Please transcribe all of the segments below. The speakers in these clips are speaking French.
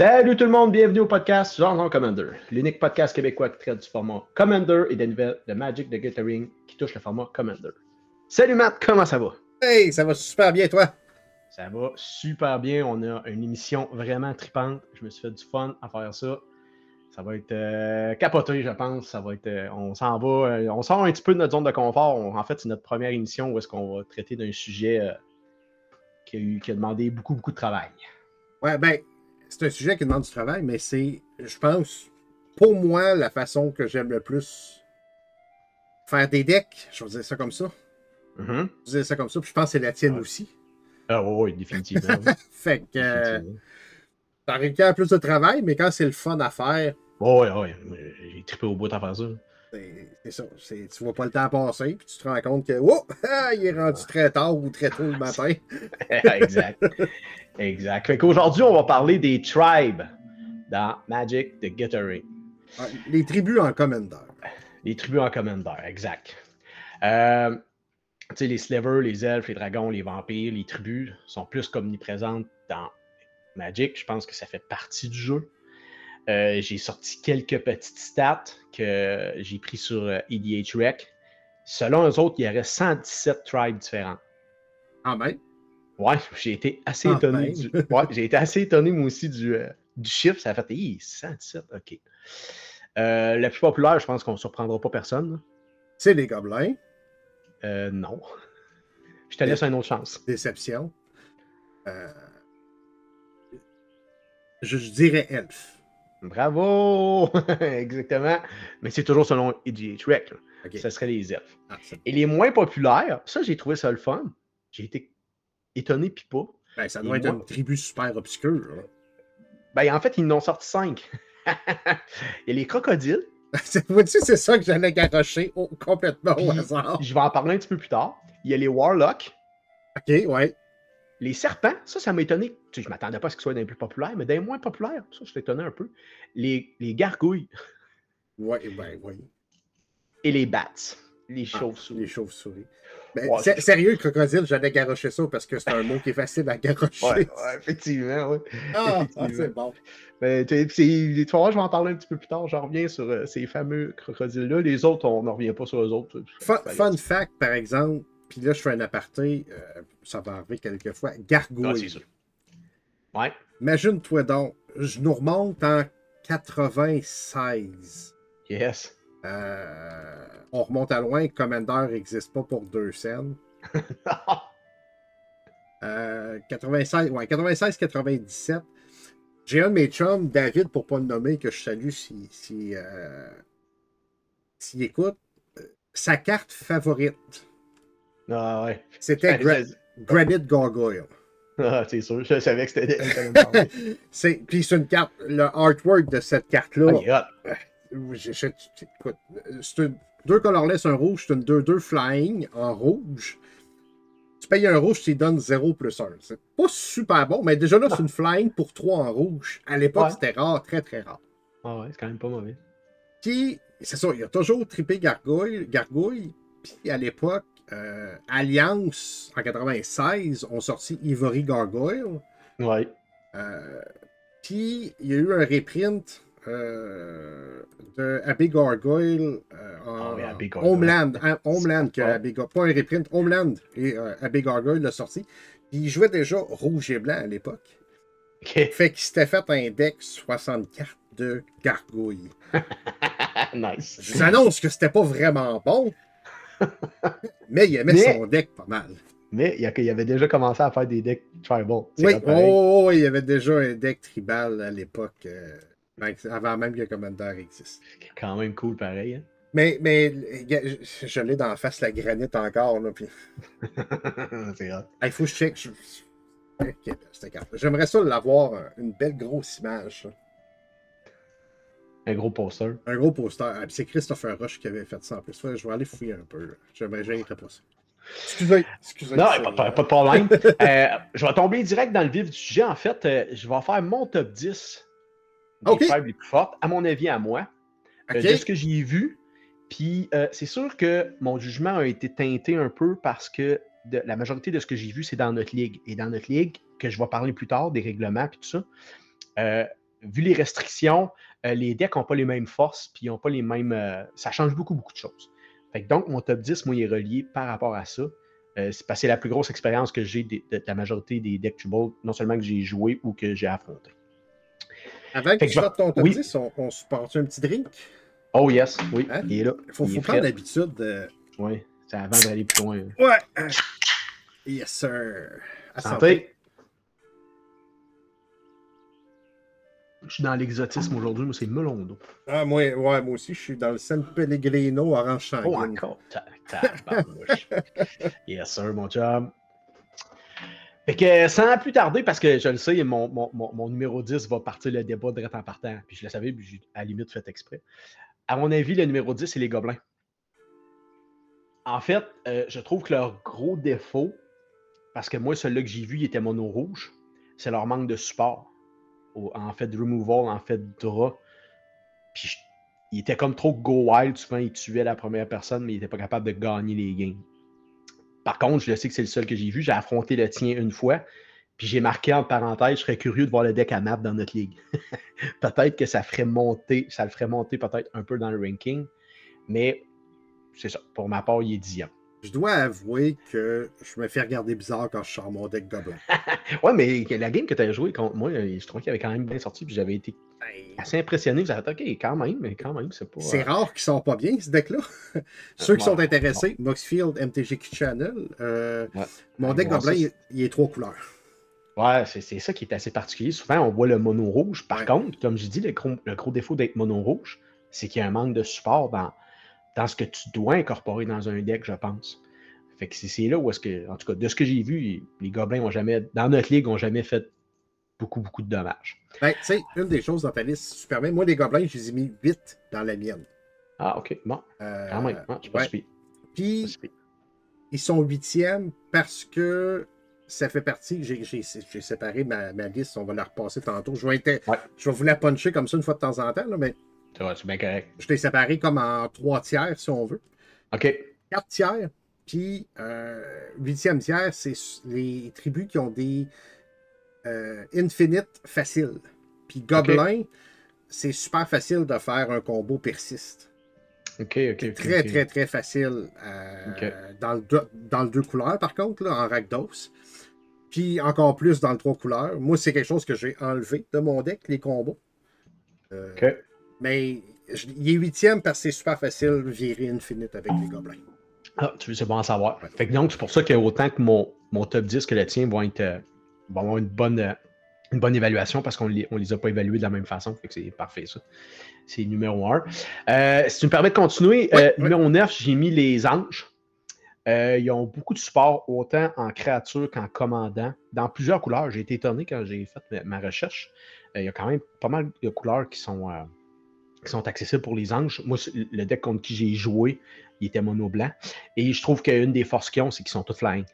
Salut tout le monde, bienvenue au podcast Genre Commander, l'unique podcast québécois qui traite du format Commander et des nouvelles de Magic the Gathering qui touche le format Commander. Salut Matt, comment ça va? Hey, ça va super bien, toi? Ça va super bien. On a une émission vraiment tripante. Je me suis fait du fun à faire ça. Ça va être euh, capoté, je pense. Ça va être, euh, on s'en va, euh, on sort un petit peu de notre zone de confort. On- en fait, c'est notre première émission où est-ce qu'on va traiter d'un sujet qui, a eu- qui a demandé beaucoup, beaucoup de travail. Ouais, ben, c'est un sujet qui demande du travail, mais c'est, je pense, pour moi, la façon que j'aime le plus faire des decks. Je vais dire ça comme ça. Mhm. Je vais dire ça comme ça, puis je pense que c'est la tienne aussi. Ah oui, définitivement. oui. Fait que, euh, Définitivement. ça requiert plus de travail, mais quand c'est le fun à faire, Oui, oui, j'ai trippé au bout à faire ça. C'est ça. Tu vois pas le temps passer, puis tu te rends compte que, oh, ah, il est rendu très tard ou très tôt le matin. exact. Exact. Fait qu'aujourd'hui, on va parler des tribes dans Magic the Gathering. Ouais, Les tribus en commander. Les tribus en Commander, exact. Euh, tu sais, les slivers, les elfes, les dragons, les vampires, les tribus sont plus qu'omniprésentes dans Magic. Je pense que ça fait partie du jeu. Euh, j'ai sorti quelques petites stats que j'ai pris sur EDH Rec. Selon eux autres, il y aurait 117 tribes différents. Ah ben, Ouais, j'ai été assez Ah, étonné. ben. Du... Ouais, j'ai été assez étonné, moi aussi, du, euh, du chiffre. Ça a fait Hi, 117, ok. Euh, la plus populaire, je pense qu'on ne surprendra pas personne. c'est les gobelins. Euh, non. Je te laisse une autre chance. Déception. Je, je dirais elfe. Bravo! Exactement. Mais c'est toujours selon EDH Rec. Ce serait les elfes. Ah, Et les moins populaires, ça, j'ai trouvé ça le fun. J'ai été étonné, puis pas. ben, ça Et doit être une tribu super obscure. Ben, en fait, ils en ont sorti cinq. Il y a les crocodiles. C'est- Vois-tu, c'est ça que j'allais garocher au- complètement au hasard. Je vais en parler un petit peu plus tard. Il y a les warlocks. Ok, ouais. Les serpents, ça, ça m'a étonné. Tu sais, je m'attendais pas à ce qu'ils soient des plus populaires, mais des moins populaires. Ça, je suis étonné un peu. Les, les gargouilles Ouais, ben, oui. et les bats. Les Ah, chauves-souris. les chauves-souris. Ben, sérieux, crocodile, j'allais garocher ça parce que c'est un mot qui est facile à garocher. Ouais, ouais, effectivement, oui. Ah, ah, effectivement. c'est bon. Ben, tu voir, je vais en parler un petit peu plus tard. J'en reviens sur euh, ces fameux crocodiles-là. Les autres, on n'en revient pas sur eux autres. Fun fact, par exemple, puis là, je fais un aparté, euh, ça va arriver quelques fois. Ah, c'est Gargouille. sûr. Ouais. Imagine-toi donc, je nous remonte en 96. Yes. Euh, on remonte à loin, Commander n'existe pas pour deux scènes. Euh, 96, ouais, 96-97. J'ai un de mes chums, David, pour pas le nommer, que je salue s'il si, euh, s'il écoute. euh, Sa carte favorite, ah, ouais. c'était Gra- Granite Gargoyle. Ah, c'est sûr. Je savais que c'était. C'est, puis c'est une carte, le artwork de cette carte-là. Ah, écoute, c'est une, deux colorless, un rouge, c'est une 2-2 flying en rouge. Tu payes un rouge, tu donnes 0 plus 1. C'est pas super bon, mais déjà là, c'est une flying pour 3 en rouge. À l'époque, Ouais. c'était rare, très très rare. Ah, ouais, c'est quand même pas mauvais. Puis, c'est ça, il a toujours trippé Gargouille. Gargouille. Puis à l'époque, euh, Alliance, en 96, ont sorti Ivory Gargoyle. Ouais. Euh, Puis, il y a eu un reprint euh, de Abbey Gargoyle en Ah oui, Abbey Gargoyle. Homeland. hein, Homeland, que Ouais. Abbey pas un reprint, Homeland. Et Abbey Gargoyle l'a sorti. Puis, il jouait déjà rouge et blanc à l'époque. Ok. Fait qu'il s'était fait un deck 64 de gargouilles. nice. Je vous annonce que c'était pas vraiment bon. Mais il aimait Mais- son deck pas mal. Mais il, avait déjà commencé à faire des decks tribal. Oui, oh, oh, il y avait déjà un deck tribal à l'époque, euh, ben, avant même que Commander existe. Quand même cool pareil. Hein? Mais, mais je, je l'ai d'en face la granite encore. Là, puis... c'est. Ah, il faut que je check. je-. J'aimerais ça l'avoir, euh, une belle grosse image. Un gros poster. Un gros poster. Ah, c'est Christopher Rush qui avait fait ça en plus. Je vais aller fouiller un peu. J'aimerais, j'aimerais pas ça. Excusez. excusez Non, pas, pas- pas de problème. Euh, je vais tomber direct dans le vif du sujet. En fait, euh, je vais faire mon top 10 des tribes les plus fortes, à mon avis, à moi, euh, Ok. de ce que j'ai vu. Puis, euh, c'est sûr que mon jugement a été teinté un peu parce que de- la majorité de ce que j'ai vu, c'est dans notre ligue. Et dans notre ligue, que je vais parler plus tard, des règlements et tout ça, euh, vu les restrictions, les decks n'ont pas les mêmes forces, puis ils n'ont pas les mêmes. ça change beaucoup, beaucoup de choses. Fait donc, mon top 10, moi, il est relié par rapport à ça. c'est parce que c'est la plus grosse expérience que j'ai de, la majorité des decks Tribal, non seulement que j'ai joué ou que j'ai affronté. Avant que, tu sortes ton top 10, on, se porte un petit drink? Oh yes, oui, hein? il est là. Il faut, prendre l'habitude de. Oui, c'est avant d'aller plus loin. Ouais. Yes, sir. À santé. Je suis dans l'exotisme aujourd'hui, mais c'est melon d'eau. Ah, moi, ouais, moi aussi, je suis dans le San Pellegrino orange sanguine. Oh, encore? yes, sir, mon chum. Fait que sans plus tarder, parce que je le sais, mon, mon, mon, numéro 10 va partir le débat direct en partant. Puis je le savais, puis j'ai à la limite fait exprès. À mon avis, le numéro 10, c'est les gobelins. En fait, euh, je trouve que leur gros défaut, parce que moi, celui-là que j'ai vu, il était mono rouge, c'est leur manque de support. En fait, removal, en fait, de drap. Puis il était comme trop go wild. Souvent, il tuait la première personne, mais il n'était pas capable de gagner les games. Par contre, je sais que c'est le seul que j'ai vu. J'ai affronté le tien une fois. Puis j'ai marqué en parenthèse, je serais curieux de voir le deck à map dans notre ligue. peut-être que ça ferait monter, ça le ferait monter peut-être un peu dans le ranking. Mais c'est ça. Pour ma part, il est 10 ans. Je dois avouer que je me fais regarder bizarre quand je sors mon deck Goblin. ouais, mais la game que tu as joué contre moi, je trouve qu'il avait quand même bien sorti, puis j'avais été ben, assez impressionné. Vous avez OK, quand même, mais quand même, c'est pas. C'est euh, rare qu'ils sont pas bien, ce deck-là. Ceux qui sont intéressés, Moxfield, MTGQ Channel, euh, mon deck Goblin, il, est trois couleurs. Ouais, c'est ça qui est assez particulier. Souvent, on voit le mono rouge. Par contre, comme je dis, le gros, le gros défaut d'être mono rouge, c'est qu'il y a un manque de support dans dans ce que tu dois incorporer dans un deck, je pense. Fait que c'est là où est-ce que, en tout cas, de ce que j'ai vu, les gobelins ont jamais, dans notre ligue, ont jamais fait beaucoup, beaucoup de dommages. Ben, tu sais, une des choses dans ta liste, si tu permets, moi, les gobelins, je les ai mis 8 dans la mienne. Ah, ok, bon. Euh, Quand même, je ouais. Puis, ils sont huitièmes parce que ça fait partie, j'ai séparé ma, liste, on va la repasser tantôt. Je vais, je vais vous la puncher comme ça une fois de temps en temps, là, mais c'est bien correct. Je t'ai séparé comme en trois tiers, si on veut. OK. Quatre tiers. Puis, euh, huitième tiers, c'est les tribus qui ont des euh, infinite faciles. Puis, Gobelin, c'est super facile de faire un combo persiste. OK, OK. très, très, très facile euh, dans, le dans le deux couleurs, par contre, là, en Rakdos. Puis, encore plus dans le trois couleurs. Moi, c'est quelque chose que j'ai enlevé de mon deck, les combos. OK. Mais il est huitième parce que c'est super facile de virer Infinite avec les gobelins. Ah, tu veux, c'est bon à savoir. Fait que donc, c'est pour ça qu'autant que mon, mon top 10 que le tien vont, être, euh, vont avoir une bonne, euh, une bonne évaluation parce qu'on ne les, on les a pas évalués de la même façon. Fait que c'est parfait, ça. C'est numéro 1. Euh, si tu me permets de continuer, numéro 9, j'ai mis les anges. ils ont beaucoup de support, autant en créature qu'en commandant, dans plusieurs couleurs. J'ai été étonné quand j'ai fait ma, recherche. il y a quand même pas mal de couleurs qui sont, qui sont accessibles pour les anges. Moi, le deck contre qui j'ai joué, il était mono blanc. Et je trouve qu'une des forces qu'ils ont, c'est qu'ils sont tous flying.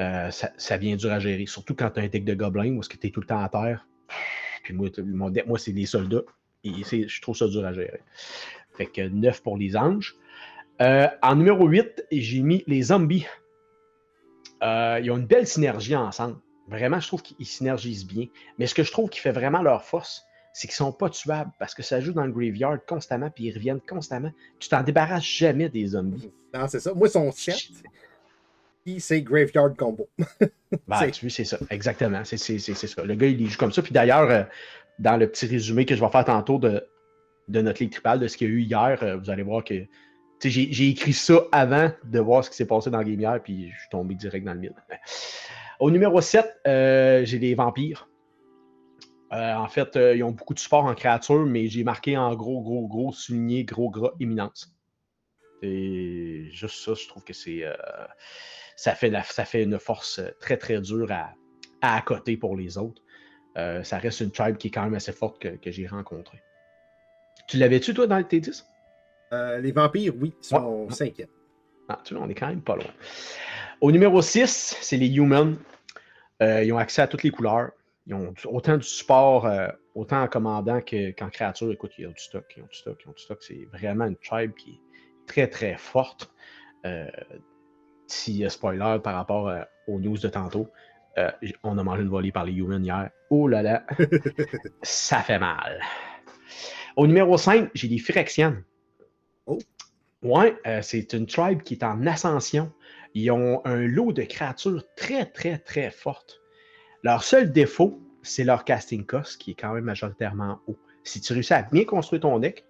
Euh, ça, vient dur à gérer. Surtout quand tu as un deck de gobelins où tu es tout le temps à terre. Puis moi, mon deck, moi, c'est des soldats. Et je trouve ça dur à gérer. Fait que 9 pour les anges. Euh, en numéro 8, j'ai mis les zombies. Euh, ils ont une belle synergie ensemble. Vraiment, je trouve qu'ils synergisent bien. Mais ce que je trouve qui fait vraiment leur force, c'est qu'ils sont pas tuables parce que ça joue dans le graveyard constamment puis ils reviennent constamment. Tu t'en débarrasses jamais des zombies. Non, c'est ça. Moi, son chat, c'est graveyard combo. ben, tu c'est ça. Exactement. C'est ça. Le gars, il joue comme ça. Puis d'ailleurs, euh, dans le petit résumé que je vais faire tantôt de, de notre ligue tripale, de ce qu'il y a eu hier, euh, vous allez voir que j'ai écrit ça avant de voir ce qui s'est passé dans le game hier, puis je suis tombé direct dans le mille. Au numéro 7, euh, j'ai les vampires. Euh, en fait, euh, ils ont beaucoup de support en créature, mais j'ai marqué en gros, gros, gros, souligné, gros, gras, éminence. Et juste ça, je trouve que c'est. Euh, ça, fait ça fait une force très, très dure à, à accoter pour les autres. ça reste une tribe qui est quand même assez forte que, j'ai rencontrée. Tu l'avais-tu, toi, dans tes 10 Les vampires, oui, sont cinquièmes. Ah, tu vois, on est quand même pas loin. Au numéro 6, c'est les humans. ils ont accès à toutes les couleurs. Ils ont autant du support, euh, autant en commandant qu'en créature. Écoute, ils ont du stock, ils ont du stock, ils ont du stock. C'est vraiment une tribe qui est très, très forte. Euh, si spoiler par rapport euh, aux news de tantôt. Euh, on a mangé une volée par les humans hier. Oh là là, ça fait mal. Au numéro 5, j'ai les Phyrexians. Oh. Ouais, euh, c'est une tribe qui est en ascension. Ils ont un lot de créatures très, très, très fortes. Leur seul défaut, c'est leur casting cost, qui est quand même majoritairement haut. Si tu réussis à bien construire ton deck,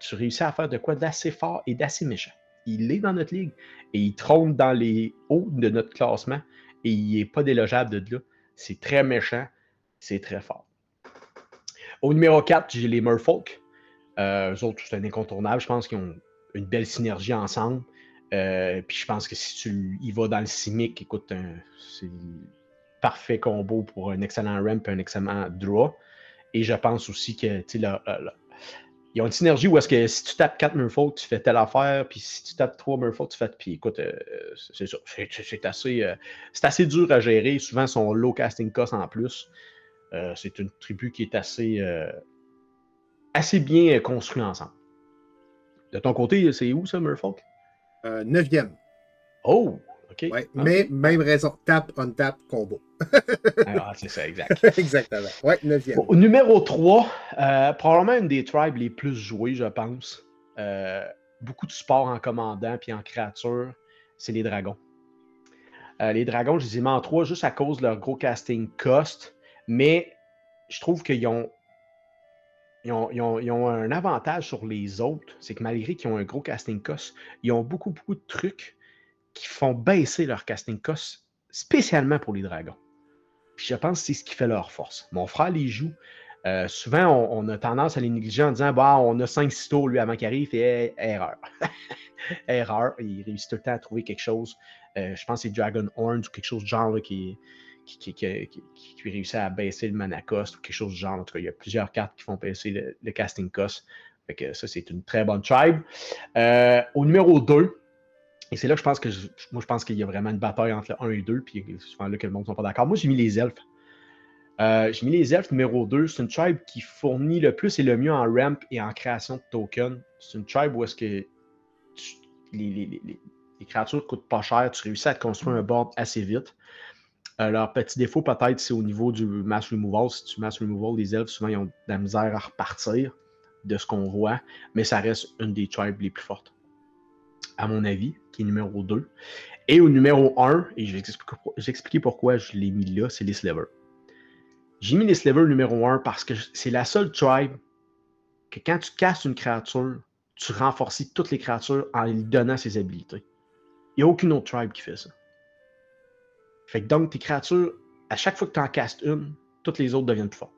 tu réussis à faire de quoi d'assez fort et d'assez méchant. Il est dans notre ligue et il trône dans les hauts de notre classement et il n'est pas délogeable de là. C'est très méchant, c'est très fort. Au numéro 4, j'ai les Merfolk. Euh, eux autres, c'est un incontournable. Je pense qu'ils ont une belle synergie ensemble. Euh, puis je pense que si tu y vas dans le Simic, écoute, c'est parfait combo pour un excellent ramp et un excellent draw. Et je pense aussi que tu sais, ils ont une synergie où est-ce que si tu tapes 4 Murfolk, tu fais telle affaire, puis si tu tapes 3 Murfolk, tu fais. Puis écoute, euh, c'est ça. C'est assez, euh, assez dur à gérer. Souvent, son low casting cost en plus. Euh, c'est une tribu qui est assez, assez bien construite ensemble. De ton côté, c'est où ça, Murfolk? neuvième. Oh! Ouais, mais même raison, tap, on tap, combo. ah, c'est ça, exact. Exactement. Ouais, neuvième. Numéro 3, euh, probablement une des tribes les plus jouées, je pense. Euh, beaucoup de sport en commandant puis en créature, c'est les dragons. Euh, les dragons, je les ai mis en 3 juste à cause de leur gros casting cost, mais je trouve qu'ils ont ils ont, ils, ont, ils ont, un avantage sur les autres, c'est que malgré qu'ils ont un gros casting cost, ils ont beaucoup, beaucoup de trucs qui font baisser leur casting cost spécialement pour les dragons. Puis je pense que c'est ce qui fait leur force. Mon frère les joue. Euh, souvent, on, a tendance à les négliger en disant bah, on a 5-6 tours lui avant qu'il arrive, et erreur. erreur. Il réussit tout le temps à trouver quelque chose. Euh, je pense que c'est Dragon Horns ou quelque chose de genre qui, qui, réussit à baisser le mana cost ou quelque chose de genre. En tout cas, il y a plusieurs cartes qui font baisser le, casting cost. Fait que ça, c'est une très bonne tribe. Euh, au numéro 2, et c'est là que je pense que moi je pense qu'il y a vraiment une bataille entre le 1 et 2, puis souvent là que le monde ne sont pas d'accord. Moi, j'ai mis les elfes. Euh, j'ai mis les elfes numéro 2. C'est une tribe qui fournit le plus et le mieux en ramp et en création de tokens. C'est une tribe où est-ce que les, créatures ne coûtent pas cher, tu réussis à te construire un board assez vite. Euh, leur petit défaut, peut-être, c'est au niveau du mass removal. Si tu mass removal, les elfes, souvent, ils ont de la misère à repartir de ce qu'on voit, mais ça reste une des tribes les plus fortes à mon avis, qui est numéro 2. Et au numéro 1, et je vais expliquer pourquoi je l'ai mis là, c'est les Sliver. J'ai mis les Sliver numéro 1 parce que c'est la seule tribe que quand tu casses une créature, tu renforces toutes les créatures en lui donnant ses habilités. Il n'y a aucune autre tribe qui fait ça. Fait que donc, tes créatures, à chaque fois que tu en castes une, toutes les autres deviennent plus fortes.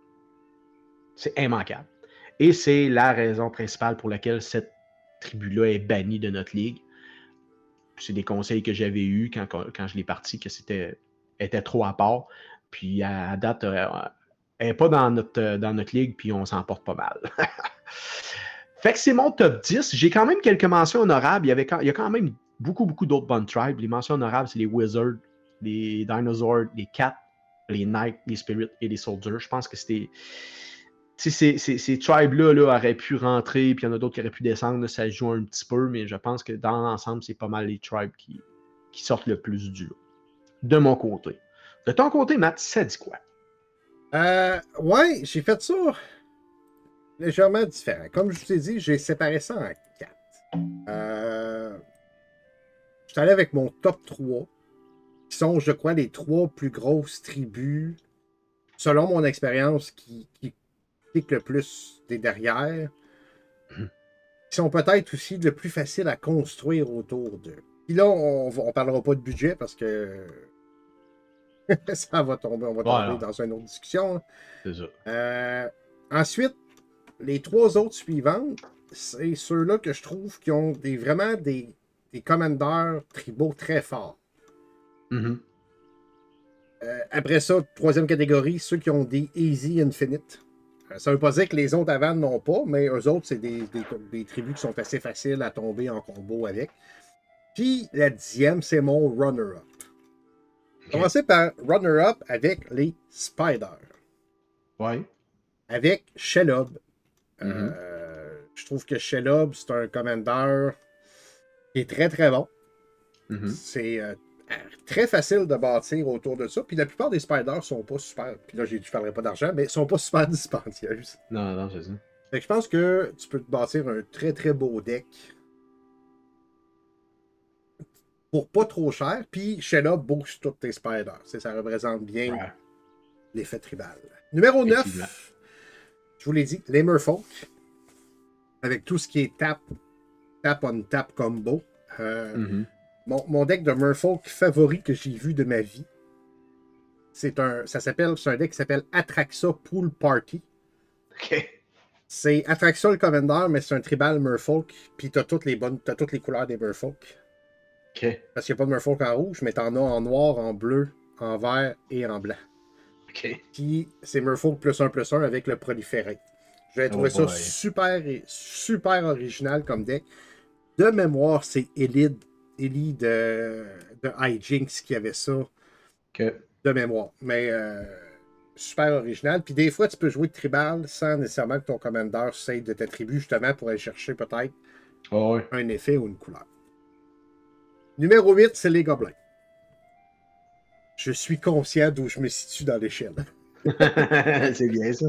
C'est immanquable. Et c'est la raison principale pour laquelle cette tribu-là est bannie de notre ligue c'est des conseils que j'avais eus quand, quand je l'ai parti, que c'était était trop à part. Puis à, date, euh, elle n'est pas dans notre, euh, dans notre ligue, puis on s'en porte pas mal. fait que c'est mon top 10. J'ai quand même quelques mentions honorables. Il y, avait, il y a quand même beaucoup, beaucoup d'autres bonnes tribes. Les mentions honorables, c'est les Wizards, les Dinosaurs, les Cats, les Knights, les Spirits et les Soldiers. Je pense que c'était ces, ces, tribes-là là, auraient pu rentrer, puis il y en a d'autres qui auraient pu descendre, ça joue un petit peu, mais je pense que dans l'ensemble, c'est pas mal les tribes qui, sortent le plus du lot. De mon côté. De ton côté, Matt, ça dit quoi? Euh, ouais, j'ai fait ça légèrement différent. Comme je vous ai dit, j'ai séparé ça en quatre. Euh, je suis allé avec mon top 3, qui sont, je crois, les trois plus grosses tribus, selon mon expérience, qui le plus des derrière, qui sont peut-être aussi le plus facile à construire autour d'eux. Puis là, on ne parlera pas de budget parce que ça va tomber, on va tomber dans une autre discussion. C'est ça. Euh, ensuite, les trois autres suivantes, c'est ceux-là que je trouve qui ont des, vraiment des, des commandeurs tribaux très forts. Mhm. Euh, après ça, troisième catégorie, ceux qui ont des Easy Infinite. Ça ne veut pas dire que les autres avant n'ont pas, mais eux autres, c'est des, tribus qui sont assez faciles à tomber en combo avec. Puis la dixième, c'est mon runner-up. Okay. Commencer par runner-up avec les Spiders. Ouais. Avec Shelob. Mm-hmm. Euh, je trouve que Shelob, c'est un commandeur qui est très très bon. Mm-hmm. C'est euh, très facile de bâtir autour de ça. Puis la plupart des spiders sont pas super. Puis là, je ne parlerai pas d'argent, mais sont pas super dispendieuses. Non, non, c'est ça. Fait que je pense que tu peux te bâtir un très très beau deck pour pas trop cher. Puis Shella boost tous tes spiders. Ça représente bien Ouais. l'effet tribal. Numéro 9, Effectivement. je vous l'ai dit, les Merfolk. Avec tout ce qui est tap, tap on tap combo. Euh, Mhm. Mon, mon deck de Merfolk favori que j'ai vu de ma vie, c'est un, ça s'appelle, c'est un deck qui s'appelle Atraxa Pool Party. OK. C'est Atraxa le Commander, mais c'est un tribal Merfolk, puis t'as toutes les bonnes, t'as toutes les couleurs des Merfolk. OK. Parce qu'il n'y a pas de Merfolk en rouge, mais t'en as en noir, en bleu, en vert et en blanc. OK. Puis c'est Merfolk plus 1 plus 1 avec le proliféré. J'ai trouvé Oh ça super, super original comme deck. De mémoire, c'est Elite, Ellie de, de Hijinks qui avait ça de mémoire. Mais euh, super original. Puis des fois, tu peux jouer de tribal sans nécessairement que ton commander save de t'attribuer justement pour aller chercher peut-être Oh, ouais. un effet ou une couleur. Numéro 8, c'est les gobelins. Je suis conscient d'où je me situe dans l'échelle. c'est bien ça.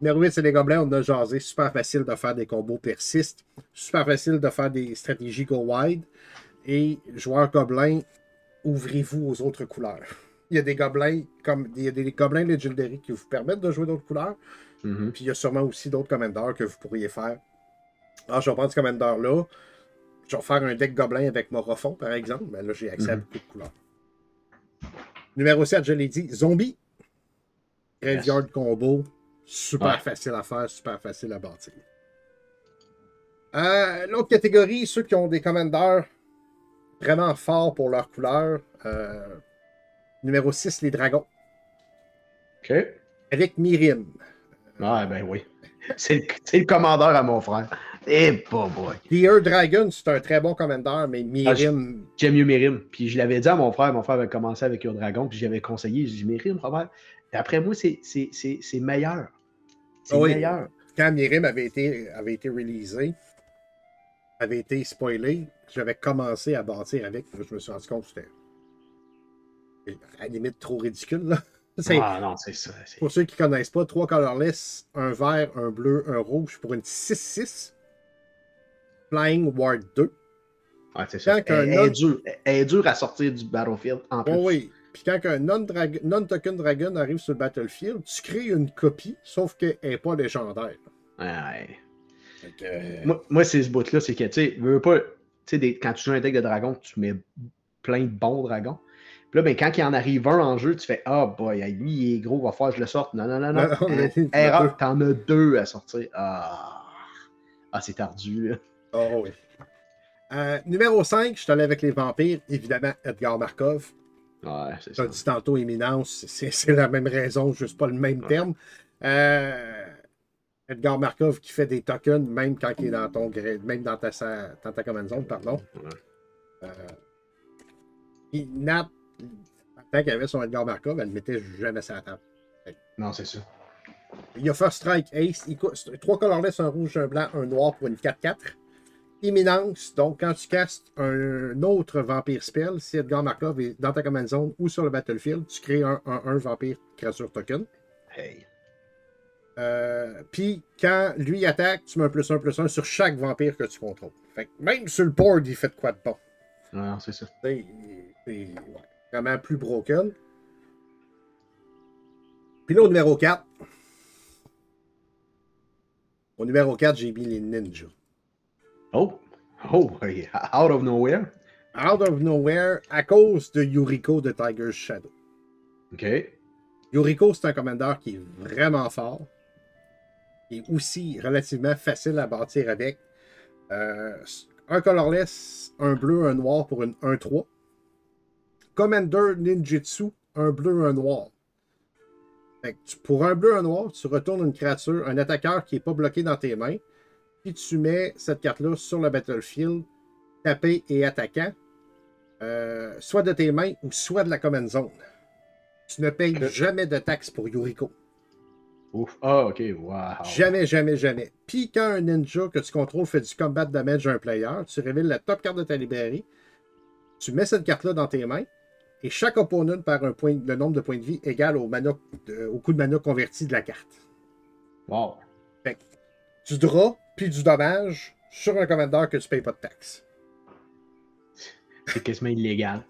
Numéro 8, c'est les gobelins. On a jasé. Super facile de faire des combos persistes. Super facile de faire des stratégies go wide. Et joueurs gobelins, ouvrez-vous aux autres couleurs. Il y a des gobelins comme il y a des gobelins legendary qui vous permettent de jouer d'autres couleurs. Mhm. Puis il y a sûrement aussi d'autres commandeurs que vous pourriez faire. Alors, je vais prendre ce commandeur-là. Je vais faire un deck gobelin avec Morofon, par exemple. Mais là, j'ai accès à Mhm. beaucoup de couleurs. Numéro 7, je l'ai dit, zombie. Graveyard combo. Super Ouais. facile à faire, super facile à bâtir. Euh, L'autre catégorie, ceux qui ont des commandeurs vraiment forts pour leur couleur. Euh, numéro 6, les dragons. OK. Avec Mirim. Ah, ben oui. C'est le, commandeur à mon frère. Eh, pas boy. Deer Dragon, c'est un très bon commandeur, mais Ah, Mirim, J'aime mieux Mérim. Puis je l'avais dit à mon frère, mon frère avait commencé avec Your Dragon, puis j'avais conseillé, j'ai dit Mérim, frère. D'après moi, c'est meilleur. C'est Ah oui. meilleur. quand Mirim avait été, avait été releasé, avait été spoilé, j'avais commencé à bâtir avec. Je me suis rendu compte que c'était à la limite trop ridicule. Là. Ah non, c'est ça. Pour ceux qui ne connaissent pas, trois colorless, un vert, un bleu, un rouge pour une 6-6. Flying Ward 2. Ouais, c'est ça. Elle, non- est dure, elle est dure à sortir du battlefield en plus. Oh oui. Puis quand un non-token dragon arrive sur le battlefield, tu crées une copie, sauf qu'elle n'est pas légendaire. Ouais. Fait que, euh, Moi, moi c'est ce bout-là, c'est que, tu sais, veux pas, tu sais, des- quand tu joues un deck de dragon, tu mets plein de bons dragons. Puis là, ben, quand il en arrive un en jeu, tu fais Ah, boy, lui, il est gros, va falloir que je le sorte. Non, non, non, non. Euh, Erreur, t'en as deux à sortir. Ah, ah c'est tardu. là. Oh oui. Euh, numéro 5, je suis allé avec les vampires. Évidemment, Edgar Markov. Ouais, c'est ça. dit tantôt éminence, c'est c'est la même raison, juste pas le même Ouais. terme. Euh, Edgar Markov qui fait des tokens, même quand il est dans ton même dans ta, sa- dans ta command zone, pardon. Euh, puis Nat, tant qu'elle avait son Edgar Markov, elle ne mettait jamais sa table. Non, c'est ça. Il y a First Strike Ace, il coûte trois colorless, un rouge, un blanc, un noir pour une 4-4. Imminence, donc quand tu castes un autre vampire spell, si Edgar Markov est dans ta command zone ou sur le battlefield, tu crées un 1-1 vampire créature token. Hey. Euh, Puis quand lui attaque, tu mets un plus 1 plus 1 sur chaque vampire que tu contrôles. Fait que même sur le board, il fait de quoi de bon. Non, c'est ça. C'est ouais, vraiment plus broken. Puis là, au numéro 4, au numéro 4, j'ai mis les ninjas. Oh, oh, out of nowhere. Out of nowhere, à cause de Yuriko de Tiger's Shadow. OK. Yuriko, c'est un commandeur qui est vraiment fort. Qui est aussi relativement facile à bâtir avec. Euh, un colorless, un bleu, un noir pour une 1-3. Commander Ninjutsu, un bleu, un noir. Fait que tu- pour un bleu, un noir, tu retournes une créature, un attaqueur qui n'est pas bloqué dans tes mains. Puis tu mets cette carte-là sur le battlefield, tapé et attaquant. euh, soit de tes mains ou soit de la command zone. Tu ne payes Ok. jamais de taxes pour Yuriko. Ouf. Ah, OK. Wow. Jamais, jamais, jamais. Puis quand un ninja que tu contrôles fait du combat damage à un player, tu révèles la top carte de ta librairie. Tu mets cette carte-là dans tes mains et chaque opponent perd un point, le nombre de points de vie égal au, mana, de- au coût de mana converti de la carte. Wow. Du draw puis du dommage sur un commandeur que tu payes pas de taxes. C'est quasiment illégal.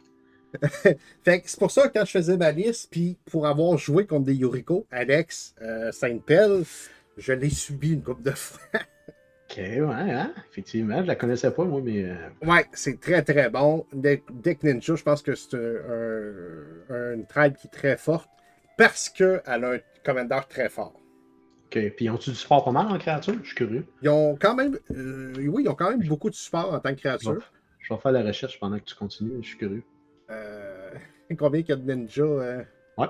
Fait que c'est pour ça que quand je faisais ma liste, puis pour avoir joué contre des Yuriko, Alex, euh, Sainte-Pelle, je l'ai subi une couple de fois. Ok, ouais, hein? effectivement. Je la connaissais pas, moi, mais. euh, ouais, c'est très très bon. Deck, Ninja, je pense que c'est un, un- une tribe qui est très forte parce qu'elle a un commandeur très fort. Ok. Puis, ont-tu du support pas mal en créature? Je suis curieux. Ils ont quand même, euh, oui, ils ont quand même beaucoup de support en tant que créature. Bon. Je vais faire la recherche pendant que tu continues. Je suis curieux. Euh, combien il y a de ninjas euh? Ouais.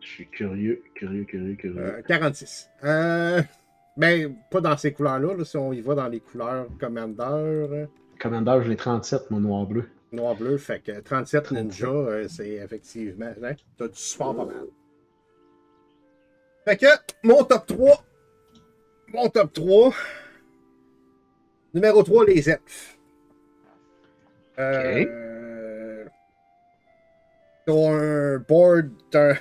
Je suis curieux, curieux, curieux, curieux. Euh, 46. Euh, mais pas dans ces couleurs-là, là, si on y va dans les couleurs Commander, Commander, je l'ai 37, mon noir bleu. noir-bleu, fait que 37 ninja, euh, c'est effectivement, hein, t'as du support pas mal. Fait que, mon top 3, mon top 3, numéro 3, les elfes. Euh, T'as un board, t'as un-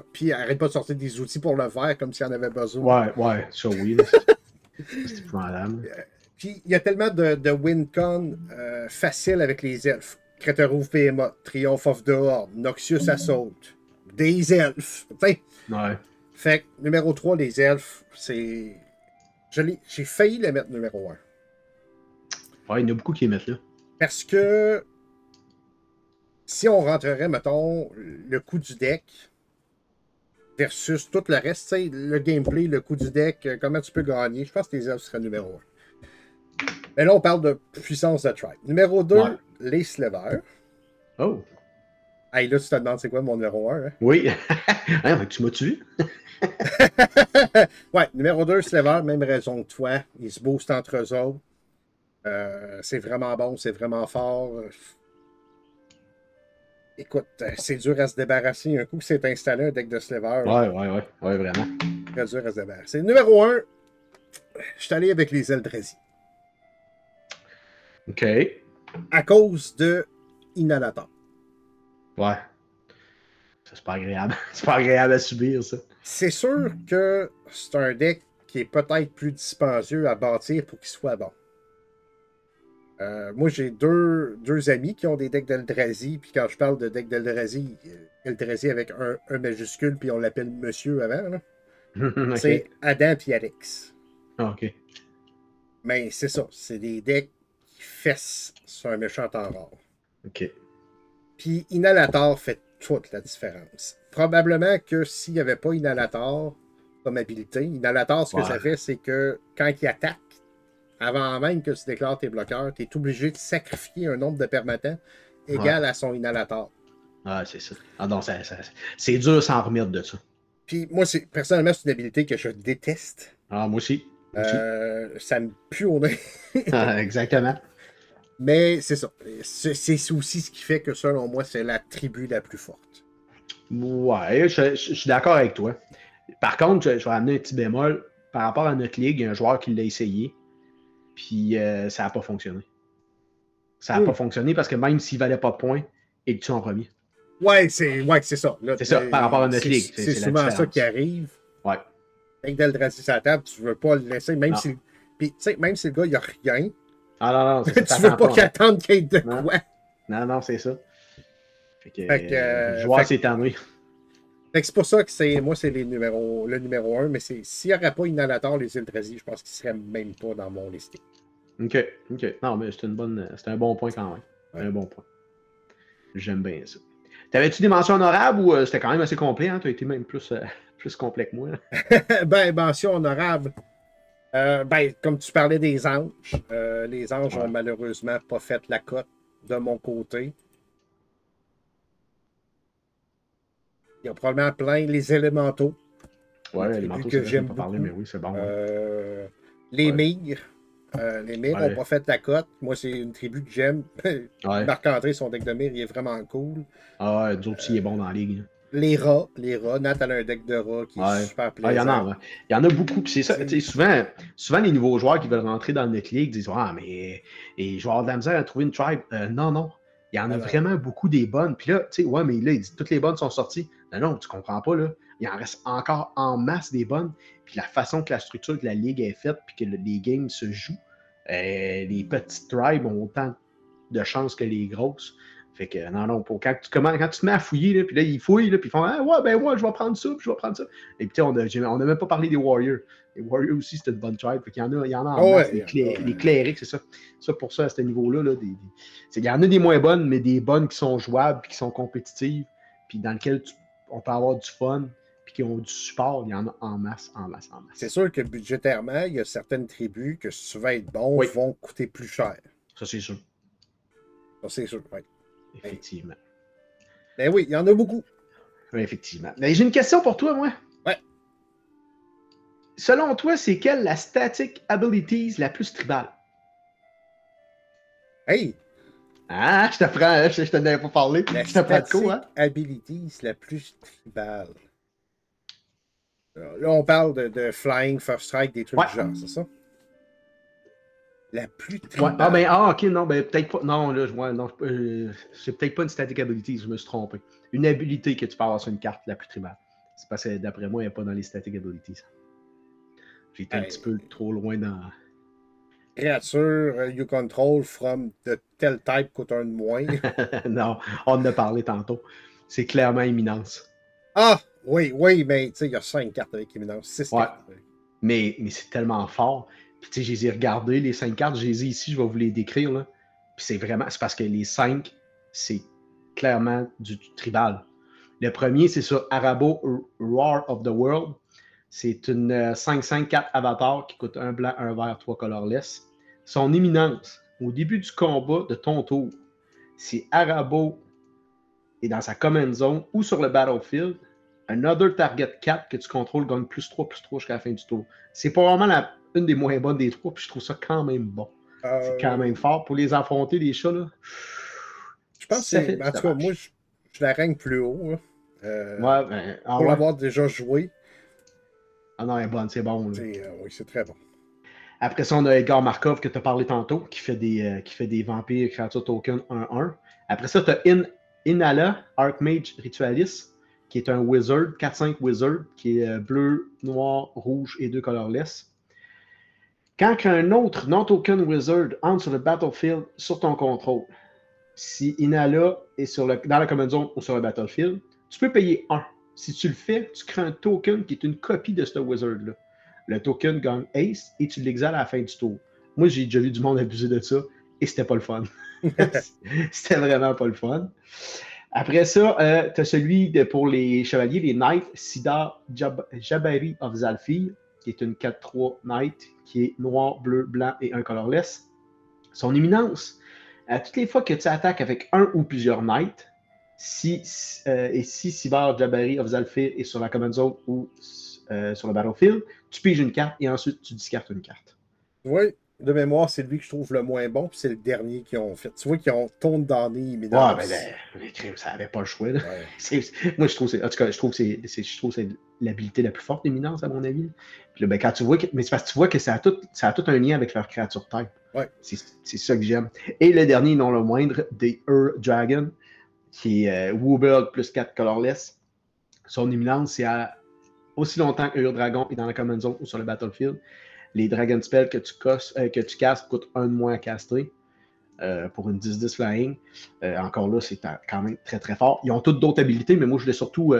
puis arrête pas de sortir des outils pour le faire comme s'il y en avait besoin. Ouais, ouais, ça oui. C'est épouvantable. Puis il y a tellement de, de win-con euh, faciles avec les elfes. Craterhoof Behemoth, Triomphe of the Horde, Noxious Assault, des elfes. T'sais, Ouais. Fait que numéro 3, les elfes, c'est. J'ai failli les mettre numéro 1. Ouais, il y en a beaucoup qui les mettent là. Parce que si on rentrerait, mettons, le coût du deck versus tout le reste, tu sais, le gameplay, le coût du deck, euh, comment tu peux gagner, je pense que les elfes seraient numéro 1. Mais là, on parle de puissance de tribe. Numéro 2, Ouais. les slevers. Oh, Hey, là, tu te demandes c'est quoi mon numéro 1. Hein? oui. hein, mais tu m'as tué? ouais, numéro 2, Slaver, même raison que toi. Ils se boostent entre eux autres. Euh, c'est vraiment bon, c'est vraiment fort. Écoute, euh, c'est dur à se débarrasser. Un coup c'est installé un deck de Slaver, Ouais, ouais, ouais. Ouais, vraiment. très dur à se débarrasser. Numéro 1, je suis allé avec les Eldrazi. Ok. À cause de Inhalator. Ouais. C'est pas agréable. C'est pas agréable à subir, ça. C'est sûr que c'est un deck qui est peut-être plus dispendieux à bâtir pour qu'il soit bon. Euh, moi, j'ai deux, deux amis qui ont des decks d'Eldrazi, puis quand je parle de deck d'Eldrazi, euh, Eldrazi avec un, un majuscule, puis on l'appelle Monsieur avant, c'est Adam puis Alex. Ah, ok. Mais c'est ça, c'est des decks qui fessent sur un méchant temps rare. Ok. Puis Inhalator fait toute la différence. Probablement que s'il n'y avait pas Inhalator comme habilité, Inhalator, ce que ça fait, c'est que quand il attaque, avant même que tu déclares tes bloqueurs, tu es obligé de sacrifier un nombre de permettants égal à son Inhalator. Ah, c'est ça. Ah non, ça, ça- c'est dur sans remettre de ça. Puis moi, c'est personnellement, c'est une habilité que je déteste. Ah, moi aussi. Moi aussi. Euh, ça me pue au nez. Ah, exactement. Mais c'est ça. C'est c'est aussi ce qui fait que, selon moi, c'est la tribu la plus forte. Ouais, je, je- je suis d'accord avec toi. Par contre, je, je vais amener un petit bémol. Par rapport à notre ligue, il y a un joueur qui l'a essayé, puis euh, ça n'a pas fonctionné. Ça n'a Hmm. pas fonctionné parce que même s'il valait pas de points, il tue en premier? Ouais, c'est ouais, ça. C'est ça, par rapport à notre ligue, c'est- souvent ça qui arrive. Ouais. Avec Deldrazi sur la table, tu veux pas le laisser, même Non. si. Puis, tu sais, même si le gars, il a rien, Ah non, non, c'est ça, tu veux pas pas, qu'il hein. attende qu'il y ait de Non. quoi. Non, non, c'est ça. Fait que, Fait que, euh, le joueur s'est. Fait que c'est pour ça que c'est moi, c'est les numéros, le numéro 1, mais s'il n'y aurait pas Inhalator, les Eldrazi, je pense qu'ils seraient même pas dans mon listing. Ok, ok. Non, mais c'est une bonne, c'est un bon point quand même. Ouais. Un bon point. J'aime bien ça. T'avais-tu des mentions honorables ou euh, c'était quand même assez complet? Hein? Tu as été même plus, euh, plus complet que moi. ben, mention honorable. Euh, ben, comme tu parlais des anges, les anges Ouais. ont malheureusement pas fait la cote de mon côté. Il y a probablement plein les élémentaux. Ouais, tribu les que vrai, j'aime pas beaucoup. mais oui, c'est bon. ouais. Euh, les mires. euh, les mires n'ont Ouais. pas fait la cote. Moi, c'est une tribu que j'aime. Ouais. Marc-André, son deck de mire, il est vraiment cool. Ah ouais, nous autres aussi, il est bon dans la ligue. Les rats, les rats. Nat a un deck de rats qui est super plaisant. Ah, il, y en a, il y en a beaucoup. c'est ça. Souvent, souvent, les nouveaux joueurs qui veulent rentrer dans notre ligue disent Ah, mais et je vais avoir de la misère à trouver une tribe. Euh, non, non. Il y en a vraiment beaucoup des bonnes. Puis là, tu sais, ouais, mais là, il dit toutes les bonnes sont sorties. Non, non, tu comprends pas, là. Il en reste encore en masse des bonnes. Puis la façon que la structure de la ligue est faite, puis que les games se jouent, euh, les petites tribes ont autant de chances que les grosses. Fait que non, non, pour, quand, tu, quand tu te mets à fouiller, là, puis là, ils fouillent, là, puis ils font Ah ouais, ben ouais, je vais prendre ça, puis je vais prendre ça. Et puis on n'a on a même pas parlé des Warriors. Les Warriors aussi, c'était une bonne tribe. Fait qu'il y en a, il y en a en masse, les, clérics, c'est ça. Ça, pour ça, à ce niveau-là, là, des, il y en a des moins bonnes, mais des bonnes qui sont jouables, puis qui sont compétitives, puis dans lesquelles on peut avoir du fun, puis qui ont du support, il y en a en masse, en masse, en masse. C'est sûr que budgétairement, il y a certaines tribus que si tu veux être bon, vont coûter plus cher. Ça, c'est sûr. Ça, c'est sûr, oui. Effectivement. Ben oui, il y en a beaucoup. Oui, effectivement. Mais j'ai une question pour toi, moi. Ouais. Selon toi, c'est quelle la static abilities la plus tribale? Hey! Ah, je t'apprends, je, je t'en avais pas parlé. La je t'apprends de quoi, hein? abilities la plus tribale. Là, on parle de, flying, first strike, des trucs du genre, c'est ça? La plus tribale. Ah, ben, ah, ok, non, ben, peut-être pas. Non, là, je vois, non, euh, c'est peut-être pas une static ability, je me suis trompé. Une habilité que tu peux avoir sur une carte la plus tribale. C'est parce que d'après moi, il n'y a pas dans les static abilities. J'étais un petit peu trop loin dans. Créature, euh, you control from de tel type coûte un de moins. non, on en a parlé tantôt. C'est clairement imminence. Ah, oui, oui, mais tu sais, il y a cinq cartes avec imminence. Six cartes. Mais, mais c'est tellement fort. Puis, tu sais, je les ai regardées, les cinq cartes, je les ai ici, je vais vous les décrire, là. Puis, c'est vraiment, c'est parce que les cinq, c'est clairement du, tribal. Le premier, c'est sur Arabo Roar of the World. C'est une 5-5-4 euh, avatar qui coûte un blanc, un vert, trois colorless. Son éminence, au début du combat de ton tour, si Arabo est dans sa command zone ou sur le battlefield, Another Target 4 que tu contrôles gagne plus 3, plus 3 jusqu'à la fin du tour. C'est probablement la une des moins bonnes des trois, puis je trouve ça quand même bon. C'est quand même fort pour les affronter, les chats. Là. Je pense que c'est. En tout cas, moi, je, la règne plus haut. Euh, ouais, ben, ah pour l'avoir déjà joué. Ah non, elle est bonne, c'est bon. Euh, oui, c'est très bon. Après ça, on a Edgar Markov que tu as parlé tantôt, qui fait des, euh, qui fait des vampires créatures token 1-1. Après ça, tu as In, Inala, Archmage Ritualis, qui est un wizard, 4-5 wizard, qui est bleu, noir, rouge et deux colorless. Quand un autre non-token wizard entre sur le battlefield sur ton contrôle, si Inala est sur le, dans la command zone ou sur le battlefield, tu peux payer 1. Si tu le fais, tu crées un token qui est une copie de ce wizard-là. Le token gagne Ace et tu l'exales à la fin du tour. Moi, j'ai déjà vu du monde abuser de ça et c'était pas le fun. c'était vraiment pas le fun. Après ça, euh, tu as celui de, pour les chevaliers, les Knights, Sida Jabari of Zalfi, qui est une 4-3 Knight qui est noir, bleu, blanc et un colorless. Son éminence, à toutes les fois que tu attaques avec un ou plusieurs knights, si, euh, et si Sibar Jabari of Zalfir est sur la command zone ou euh, sur le battlefield, tu piges une carte et ensuite tu discartes une carte. Oui, de mémoire, c'est lui que je trouve le moins bon, puis c'est le dernier qu'ils ont fait. Tu vois qu'ils ont tourné dans les Ouais, ben, ben ça n'avait pas le choix. moi, je trouve, en tout cas, je trouve que c'est l'habilité la plus forte d'éminence, à mon avis. Puis là, ben, quand tu vois que, mais c'est parce que tu vois que ça a, tout, ça a tout un lien avec leur créature type. Ouais. C'est ça que j'aime. Et le dernier, non le moindre, des Ur Dragon, qui est euh, plus 4 colorless. Son éminence, c'est aussi longtemps que Dragon est dans la common zone ou sur le battlefield. Les Dragon Spells que tu, euh, que tu castes coûtent un de moins à caster euh, pour une 10-10 flying. Encore là, c'est quand même très très fort. Ils ont toutes d'autres habilités, mais moi je voulais surtout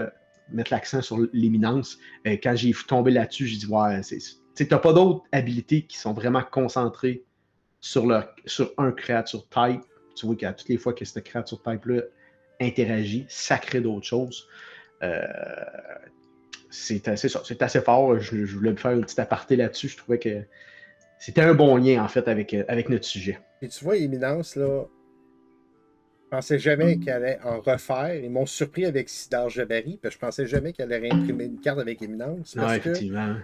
mettre l'accent sur l'éminence. quand j'ai tombé là-dessus, j'ai dit ouais, tu n'as pas d'autres habilités qui sont vraiment concentrées sur, sur un créature type. Tu vois qu'à toutes les fois que cette créature type-là interagit, ça crée d'autres choses. Euh, c'est assez, c'est assez fort. Je, voulais faire une petite aparté là-dessus. Je trouvais que c'était un bon lien, en fait, avec, avec notre sujet. Et tu vois, Éminence, là, je pensais jamais qu'elle allait en refaire. Ils m'ont surpris avec Sidar Jabari, puis je pensais jamais qu'elle allait réimprimer une carte avec Éminence. Parce effectivement.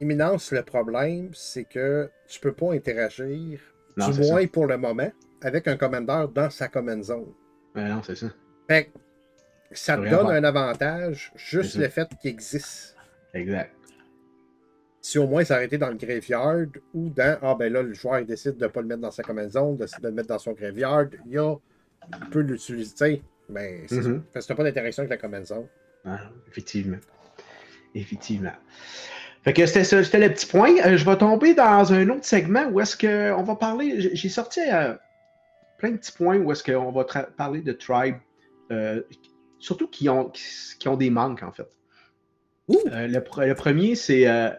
Éminence, le problème, c'est que tu peux pas interagir, du moins pour le moment, avec un commandeur dans sa command zone. Non, c'est ça. Fait ça te donne un avantage, juste le fait qu'il existe. Exact. Si au moins été dans le graveyard ou dans Ah ben là, le joueur il décide de ne pas le mettre dans sa command zone, de, de le mettre dans son graveyard, il, y a, il peut l'utiliser. tu sais, Ben, c'est Mhm. ça. Parce que t'as pas d'interaction avec la command zone. Ah, effectivement. Effectivement. Fait que c'était ça, c'était le petit point. Euh, je vais tomber dans un autre segment où est-ce qu'on va parler. j'ai- J'ai sorti euh, plein de petits points où est-ce qu'on va parler de tribe, euh, surtout qui ont, qui, qui ont des manques en fait. Euh, le, pre- le premier, c'est. euh,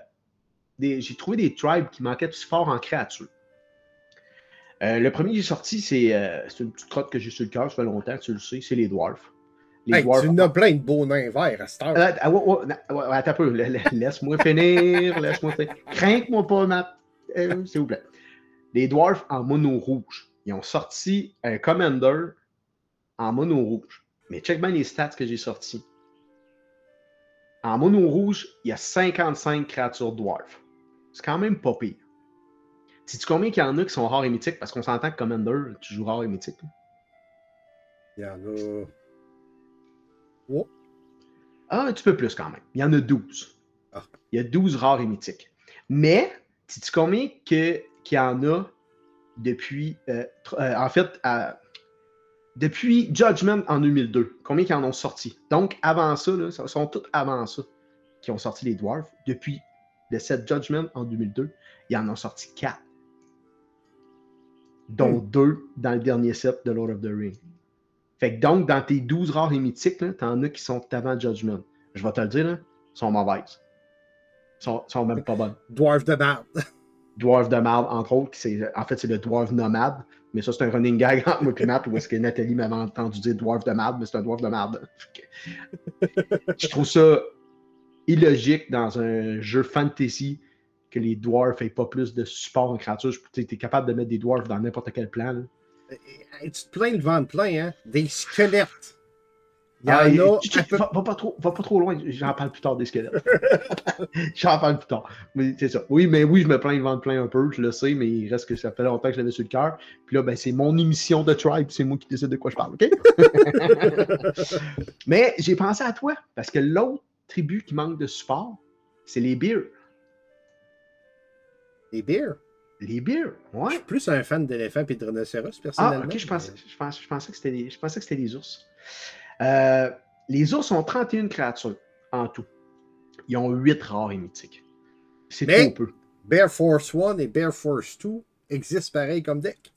j'ai trouvé des tribes qui manquaient de support en créature. Le premier que j'ai sorti, c'est une petite crotte que j'ai sur le cœur, ça fait longtemps, tu le sais, c'est les dwarfs. Les Hey, tu en as plein de beaux nains verts à cette heure. ah, attends un peu. la- la- Laisse-moi finir. Laisse-moi finir. Crains-moi pas, Matt. Euh, S'il vous plaît. Les dwarfs en mono rouge. Ils ont sorti un commander en mono rouge. Mais check bien les stats que j'ai sortis. En mono rouge, il y a 55 créatures dwarfs. C'est quand même pas pire. Sais-tu combien qu'il y en a qui sont rares et mythiques? Parce qu'on s'entend que Commander, tu joues rare et mythique. là. Il y en a. Oh, Ah, un petit peu plus quand même. Il y en a 12. Ah. Il y a 12 rares et mythiques. Mais, sais-tu combien qu'il y en a depuis. euh, euh, en fait, depuis Judgment en 2002? Combien qu'ils en ont sorti? Donc, avant ça, là, ce sont tous avant ça qui ont sorti les Dwarfs. Depuis le set Judgment en 2002, ils en ont sorti 4. Dont Hmm. deux dans le dernier set de Lord of the Rings. Fait que donc, dans tes 12 rares et mythiques, t'en as qui sont avant Judgment. Je vais te le dire, là, sont mauvaises. Sont, sont même pas bonnes. Dwarf de merde. Dwarf de Marde, entre autres, qui c'est- en fait, c'est le Dwarf nomade. Mais ça, c'est un running gag entre moi et Matt, où est-ce que Nathalie m'avait entendu dire Dwarf de Marde, mais c'est un Dwarf de Marde. Je trouve ça illogique dans un jeu fantasy que les dwarfs aient pas plus de support en créature. Tu es capable de mettre des dwarfs dans n'importe quel plan. tu te plains le ventre plein, hein? Des squelettes. Il y en Ah, a. va, pas trop, va pas trop loin, j'en parle plus tard des squelettes. j'en parle plus tard. Mais c'est ça. Oui, mais oui, je me plains le ventre plein un peu, je le sais, mais il reste que ça fait longtemps que je l'avais sur le cœur. Puis là, ben, c'est mon émission de Tribe, c'est moi qui décide de quoi je parle, OK? mais j'ai pensé à toi, parce que l'autre tribu qui manque de support, c'est les bears. Des bears. Les bears, Je ouais. suis plus un fan d'éléphants et de rhinocéros, Ah, personnellement. ok, je pensais, je pensais, je pensais que c'était des, je pensais que c'était des ours. Euh, les ours ont 31 créatures en tout. Ils ont 8 rares et mythiques. C'est trop peu. Bear Force 1 et Bear Force 2 existent pareil comme deck?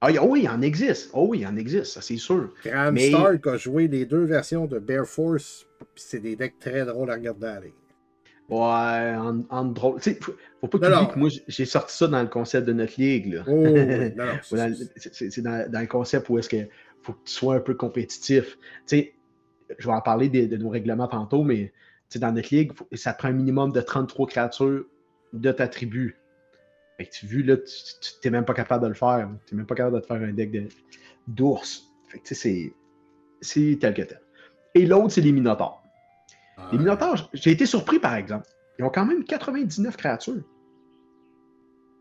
Ah, oh oui, il en existe. Oh oui, il en existe, ça c'est sûr. Graham Mais- Stark a joué les deux versions de Bear Force, c'est des decks très drôles à regarder aller. Ouais, en, en drôle. Faut, pas que Non, tu non. que moi, j'ai sorti ça dans le concept de notre ligue. Là. Oh, oui, non, c'est- C'est c'est dans, dans le concept où est-ce que faut que tu sois un peu compétitif. Tu sais, je vais en parler de, nos règlements tantôt, mais tu sais, dans notre ligue, faut- ça te prend un minimum de 33 créatures de ta tribu. Fait que tu vu, là, tu n'es même pas capable de le faire. Tu n'es même pas capable de te faire un deck de- d'ours. Fait que c'est- c'est tel que tel. Et l'autre, c'est les Minotaurs. Ah, Les Minotaurs, j'ai été surpris par exemple. Ils ont quand même 99 créatures.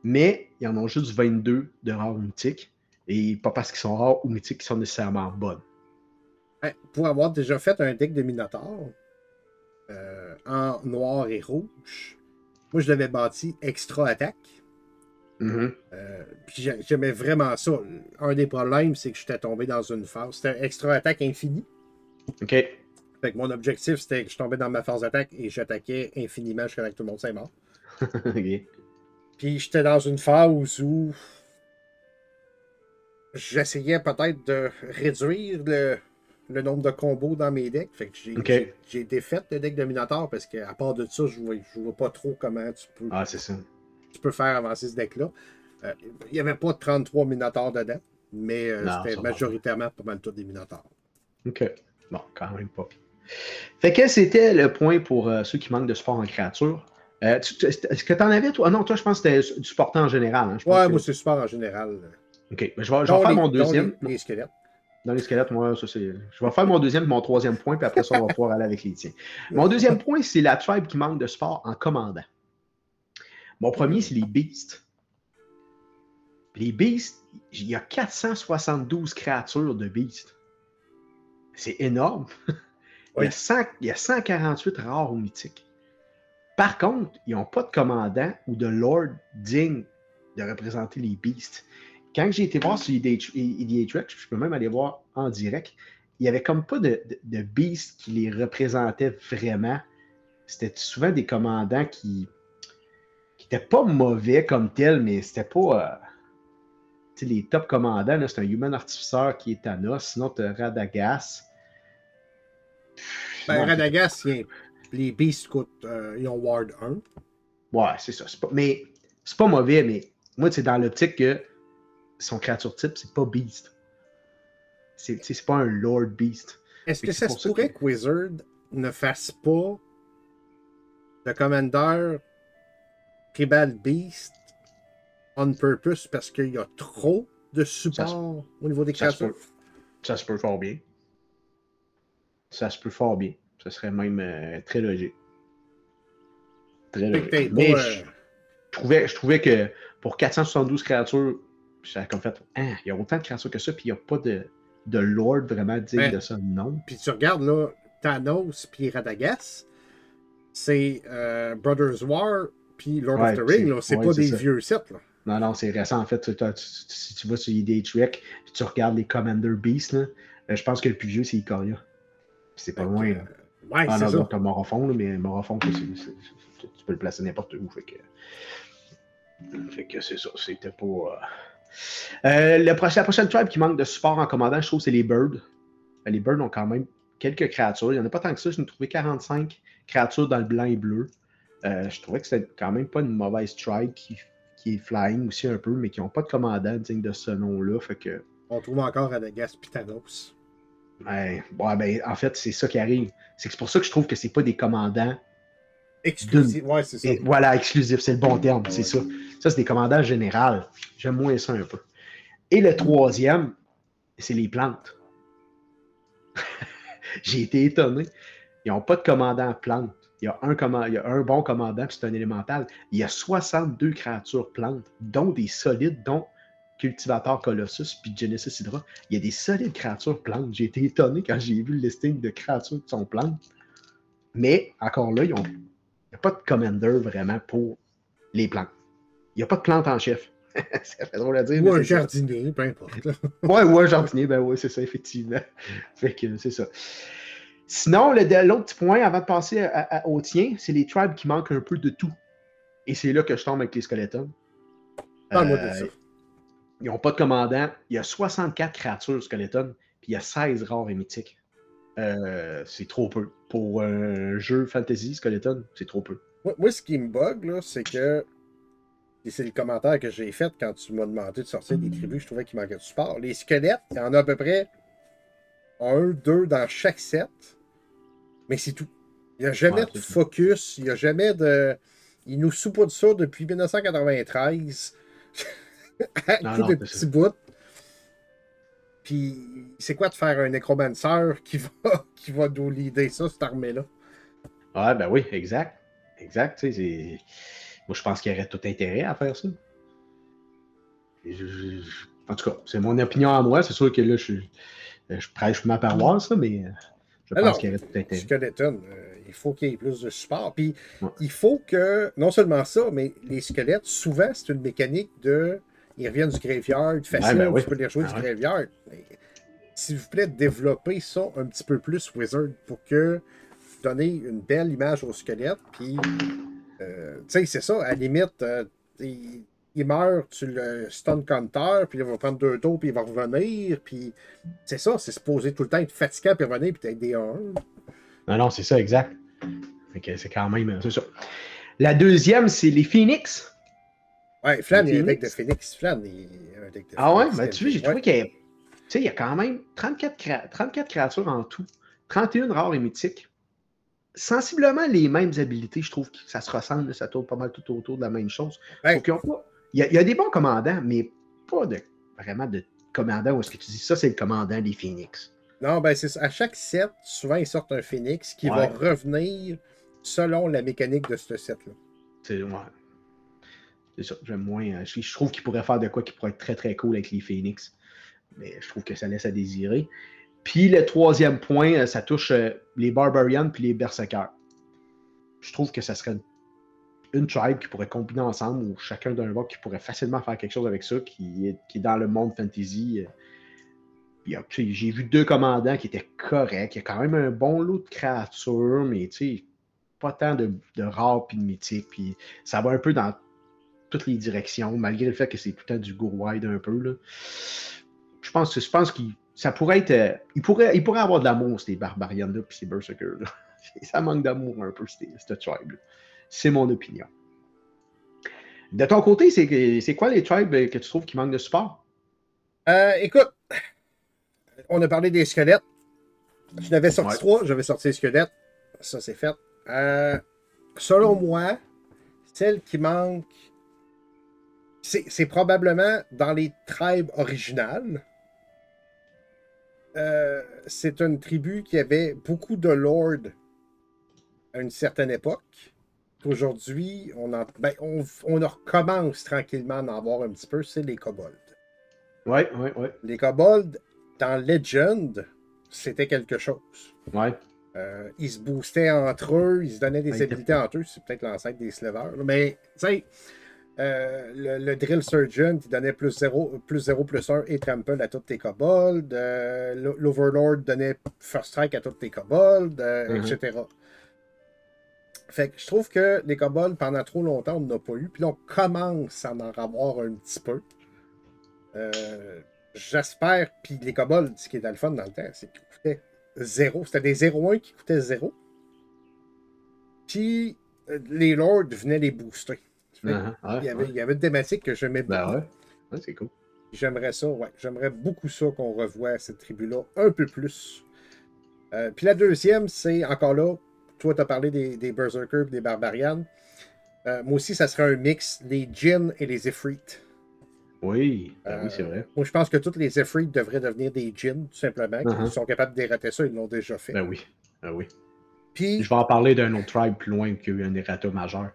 Mais ils en ont juste 22 de rares mythiques. Et pas parce qu'ils sont rares ou mythiques qu'ils sont nécessairement bonnes. Hey, Pour avoir déjà fait un deck de Minotaur euh, en noir et rouge, moi je l'avais bâti extra attaque. Mhm. Euh, puis j'ai- j'aimais vraiment ça. Un des problèmes, c'est que j'étais tombé dans une phase. C'était extra attaque infinie. OK. Fait que mon objectif, c'était que je tombais dans ma phase d'attaque et j'attaquais infiniment jusqu'à que tout le monde soit mort. Puis j'étais dans une phase où j'essayais peut-être de réduire le, le nombre de combos dans mes decks. Fait que j'ai j'ai- j'ai défait le deck de Minotaur parce qu'à part de ça, je vois, je vois pas trop comment tu peux, Ah, c'est ça. tu peux faire avancer ce deck-là. Euh, Il n'y avait pas de 33 Minotaurs dedans, mais euh, Non, c'était majoritairement pas mal tous des Minotaurs. OK. Bon, quand même pas. Fait que c'était le point pour euh, ceux qui manquent de support en créature. Tu- tu- Est-ce que tu en avais, toi? Ah non, toi, je pense que c'était du support en général. hein. Je pense Ouais, que- moi c'est super en général. OK. Ben, je vais, je vais Dont faire les- mon deuxième. Les, les squelettes. Dans les squelettes, moi, ça c'est. Je vais faire mon deuxième et mon troisième point, puis après ça, on va pouvoir aller avec les tiens. Mon deuxième point, c'est la tribe qui manque de sport en commandant. Mon premier, c'est les beasts. Les beasts, il y a 472 créatures de beasts. c'est énorme. il, y a 100 il y a 148 rares ou mythiques. Par contre, ils n'ont pas de commandant ou de lord digne de représenter les beasts. Quand j'ai été voir sur EDHX, je peux même aller voir en direct, il n'y avait comme pas de, de, beast qui les représentait vraiment. C'était souvent des commandants qui n'étaient pas mauvais comme tels, mais c'était pas. Euh, les top commandants, c'est un Human Artificer qui est Thanos, sinon tu as Radagast. Ben, Radagast, les Beasts coûtent, euh, ils ont Ward 1. Ouais, c'est ça. Pas, mais c'est pas mauvais, mais moi, c'est dans l'optique que son créature type, c'est pas Beast. C'est pas un Lord Beast. Est-ce que ça se pourrait que... Wizard ne fasse pas le Commander Tribal Beast on purpose parce qu'il y a trop de support au niveau des créatures? Ça se, peut, fort bien. Ça se peut fort bien. Ça serait même euh, très logique. Très logique. Mais euh, je, trouvais, je trouvais que pour 472 créatures, j'avais comme fait, hein, il y a autant de créatures que ça, puis il n'y a pas de, de Lord vraiment digne de ça, non. Puis tu regardes là, Thanos puis Radagast, c'est euh, Brothers War puis Lord of the Ring, c'est pas des vieux sets. Là. Non, non, c'est récent. En fait, si tu vas sur ID Trek, puis tu regardes les Commander Beasts, là, euh, je pense que le plus vieux, c'est Ikoria. C'est pas loin. Là. Ouais, ah, donc, Morophon, mais Morophon, tu peux le placer n'importe où. Fait que, fait que c'est ça. C'était pas. Euh, euh, la prochaine tribe qui manque de support en commandant, je trouve, c'est les Birds. Euh, les Birds ont quand même quelques créatures. Il n'y en a pas tant que ça. Je ai trouvé 45 créatures dans le blanc et bleu. Euh, je trouvais que c'était quand même pas une mauvaise tribe qui, est flying aussi un peu, mais qui n'ont pas de commandant digne de ce nom-là. Fait que... On trouve encore Adagas Pitanos. Ouais, ben, en fait, c'est ça qui arrive. C'est pour ça que je trouve que c'est pas des commandants. Exclusifs, ouais, c'est ça. voilà, exclusif, c'est le bon terme, c'est ça. Ça, c'est des commandants généraux. J'aime moins ça un peu. Et le troisième, c'est les plantes. J'ai été étonné. Ils n'ont pas de commandant plantes. Il y, a un il y a un bon commandant, puis c'est un élémental. Il y a 62 créatures plantes, dont des solides, dont Cultivator Colossus puis Genesis Hydra. Il y a des solides créatures plantes. J'ai été étonné quand j'ai vu le listing de créatures qui sont plantes. Mais encore là, il n'y a pas de commander vraiment pour les plantes. Il n'y a pas de plante en chef. ça fait drôle à dire. Ou un jardinier, peu importe. ouais, ou un jardinier, ben oui, c'est ça, effectivement. fait que c'est ça. Sinon, l'autre petit point avant de passer au tien, c'est les tribes qui manquent un peu de tout. Et c'est là que je tombe avec les skeletons. Parle-moi de euh, ça. Ils n'ont pas de commandant. Il y a 64 créatures skeletons, puis il y a 16 rares et mythiques. Euh, c'est trop peu. Pour un jeu fantasy skeleton, c'est trop peu. Moi, ce qui me bug, c'est que et c'est le commentaire que j'ai fait quand tu m'as demandé de sortir des tribus, je trouvais qu'il manquait de support. Les squelettes, il y en a à peu près un, deux dans chaque set. Mais c'est tout. Il n'y a jamais de focus, il n'y a jamais de. Ils nous de ça depuis 1993. à coup de petits bouts. Puis, c'est quoi de faire un nécromancer qui va, qui va nous leader ça, cette armée-là? Ouais, ben oui, exact. Exact. C'est moi, je pense qu'il y aurait tout intérêt à faire ça. en tout cas, c'est mon opinion à moi. C'est sûr que là, je, je prêche ma paroisse, mais je pense qu'il y aurait tout intérêt. Skeleton, euh, il faut qu'il y ait plus de support. Puis, il faut que, non seulement ça, mais les squelettes, souvent, c'est une mécanique de. Ils reviennent du graveyard, facile, ben tu peux les rejouer du ah graveyard. S'il vous plaît, développez ça un petit peu plus, Wizard, pour que donner une belle image au squelette, puis euh, tu sais, c'est ça, à la limite, euh, il, meurt, tu le stun counter, puis il va prendre deux tours, puis il va revenir, puis c'est ça, c'est supposé tout le temps être fatiguant, puis revenir, puis être des 1. Non, non, c'est ça, exact. c'est quand même, c'est ça. La deuxième, c'est les Phoenix. Ouais, Flan est avec de Phoenix. Flan est un deck de Ah ouais, ben tu vois, j'ai trouvé qu'il y a, tu sais, il y a quand même 34, 34 créatures en tout. 31 rares et mythiques sensiblement les mêmes habilités. Je trouve que ça se ressemble, ça tourne pas mal tout autour de la même chose. il, y a, des bons commandants, mais pas de, vraiment de commandants où est-ce que tu dis ça, c'est le commandant des Phoenix. Non, ben c'est À chaque set, souvent, ils sortent un Phoenix qui va revenir selon la mécanique de ce set-là. C'est ouais. C'est ça. J'aime moins. Euh, je, trouve qu'il pourrait faire de quoi qui pourrait être très très cool avec les Phoenix. Mais je trouve que ça laisse à désirer. Puis le troisième point, euh, ça touche euh, les Barbarians puis les Berserkers. Je trouve que ça serait une, tribe qui pourrait combiner ensemble, ou chacun d'un bord qui pourrait facilement faire quelque chose avec ça, qui est, dans le monde fantasy. euh, J'ai vu deux commandants qui étaient corrects. Il y a quand même un bon lot de créatures, mais pas tant de, rares puis de mythiques. Puis ça va un peu dans toutes les directions, malgré le fait que c'est tout le temps du go wide un peu. Là. Je pense je pense qu'il ça pourrait être. euh, il, pourrait, il pourrait avoir de l'amour, ces barbarians là puis ces berserkers. Là. ça manque d'amour un peu, cette, tribe. C'est mon opinion. De ton côté, c'est quoi les tribes euh, que tu trouves qui manquent de support? Euh, écoute, on a parlé des squelettes. Je n'avais sorti Ouais. trois, j'avais sorti les squelettes. Ça, c'est fait. Euh, selon moi, celle qui manque, c'est probablement dans les tribes originales. Euh, c'est une tribu qui avait beaucoup de lords à une certaine époque. Aujourd'hui, on, en, ben, on, on en recommence tranquillement à en avoir un petit peu, c'est les kobolds. Ouais, ouais, ouais. Les kobolds, dans Legend, c'était quelque chose. Ouais. Euh, ils se boostaient entre eux, ils se donnaient des habilités entre eux. C'est peut-être l'ancêtre des slevers. là. Mais, tu sais, euh, le, le Drill Surgeon, il donnait plus 0, plus 0, plus 1 et trample à tous tes kobolds. Euh, L'Overlord donnait First Strike à tous tes kobolds, euh, etc. Fait que je trouve que les kobolds, pendant trop longtemps, on n'en a pas eu. Puis là, on commence à en avoir un petit peu. Euh, J'espère. Puis les kobolds, ce qui était le fun dans le temps, c'est qu'ils coûtaient zéro. C'était des 0-1 qui coûtaient zéro. Puis les lords venaient les booster. Uh-huh, ouais, il, y avait, ouais. il y avait une thématique que j'aimais beaucoup. Ben ouais. C'est cool. J'aimerais ça, ouais. J'aimerais beaucoup ça qu'on revoie cette tribu-là un peu plus. Euh, puis la deuxième, c'est encore là, toi, tu as parlé des, des Berserkers et des Barbarians. Euh, moi aussi, ça serait un mix, les Djinns et les Ifrits. Oui, ben Euh, oui, c'est vrai. Moi, je pense que tous les Ifrits devraient devenir des Djinns, tout simplement. Uh-huh. Ils sont capables de dérater ça, ils l'ont déjà fait. Ben oui. Ben oui. Puis, Je vais en parler d'un autre tribe plus loin qu'il y a eu un errata majeur.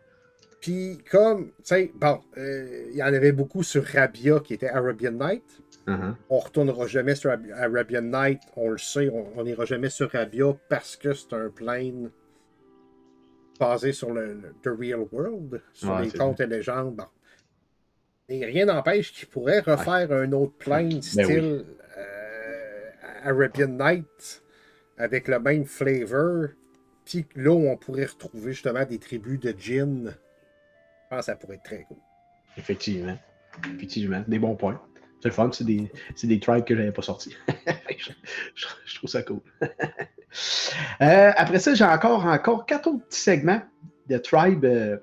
Puis comme, tu sais, bon, euh, il y en avait beaucoup sur Rabia qui était Arabian Night. Uh-huh. On retournera jamais sur Arab- Arabian Night, on le sait, on n'ira jamais sur Rabia parce que c'est un plane basé sur le, le- the real world, sur Ouais, les contes et légendes. Bon. Et rien n'empêche qu'il pourrait refaire un autre plane Ben style euh, Arabian Night avec le même flavor. Puis là où on pourrait retrouver justement des tribus de djinns. Pense que ça pourrait être très cool. Effectivement. Effectivement. Des bons points. C'est le fun, c'est des, tribes que j'avais pas sortis. je trouve ça cool. Euh, après ça, j'ai encore, encore quatre autres petits segments de tribes euh,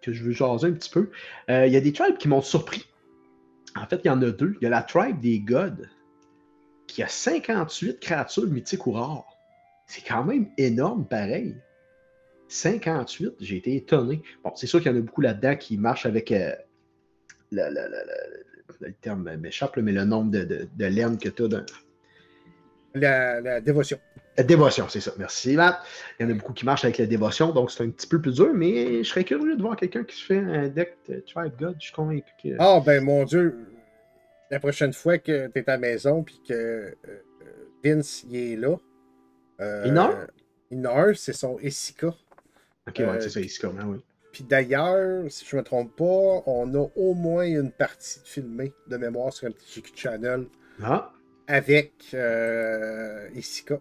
que je veux jaser un petit peu. Euh, Il y a des tribes qui m'ont surpris. En fait, il y en a deux. Il y a la tribe des gods qui a 58 créatures mythiques ou rares. C'est quand même énorme, pareil. 58, j'ai été étonné. Bon, c'est sûr qu'il y en a beaucoup là-dedans qui marchent avec euh, le, le- le- le- le terme m'échappe, mais le nombre de, de, que tu as dans. La, la dévotion. La dévotion, c'est ça. Merci, Matt. Il y en a beaucoup qui marchent avec la dévotion, donc c'est un petit peu plus dur, mais je serais curieux de voir quelqu'un qui se fait un deck de Tribe God. Je suis convaincu que. Ah, ben mon Dieu, la prochaine fois que tu es à la maison puis que euh, Vince il est là. euh, a un, c'est son Essica. Ok, ouais, euh, c'est ça, ici, comme, hein, oui. Puis d'ailleurs, si je me trompe pas, on a au moins une partie de filmée de mémoire sur un petit GQ Channel Ah, avec euh, Essica.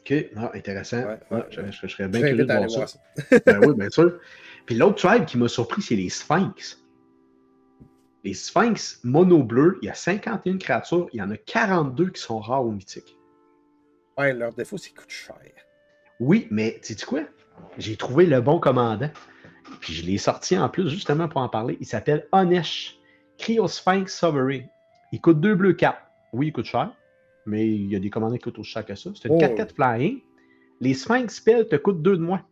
ok, ah, intéressant. Ouais, Ah, je, ouais. je- je serais bien curieux de voir ça. voir ça. ben oui, bien sûr. Puis l'autre tribe qui m'a surpris, c'est les Sphinx. Les Sphinx mono bleu, il y a 51 créatures, il y en a 42 qui sont rares ou mythiques. Ouais, leur défaut, c'est qu'ils coûtent cher. Oui, mais sais-tu quoi? J'ai trouvé le bon commandant. Puis je l'ai sorti en plus justement pour en parler. Il s'appelle Onesh, Cryosphinx Sovereign. Il coûte 2 bleus 4. Oui, il coûte cher, mais il y a des commandants qui coûtent aussi cher que ça. C'est une Oh. 4-4 flying. Les Sphinx spells te coûtent 2 de moins.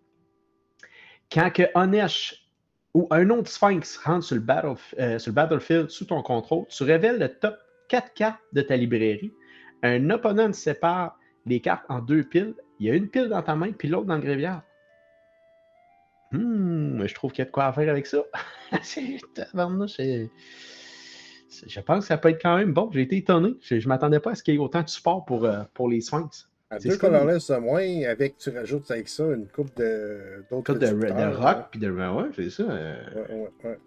Quand que Onesh ou un autre Sphinx rentre sur le, battle- euh, sur le battlefield sous ton contrôle, tu révèles le top 4 cartes de ta librairie. Un opponent sépare les cartes en deux piles. Il y a une pile dans ta main, puis l'autre dans le. Hmm, je trouve qu'il y a de quoi faire avec ça. c'est tabarnouche, c'est- je pense que ça peut être quand même bon. J'ai été étonné. Je ne m'attendais pas à ce qu'il y ait autant de support pour, euh, pour les Sphinx. À deux colorless de moins, avec, tu rajoutes avec ça une coupe de d'autres de, de, rock, puis de. Ouais, c'est ça. Euh. Ouais, ouais,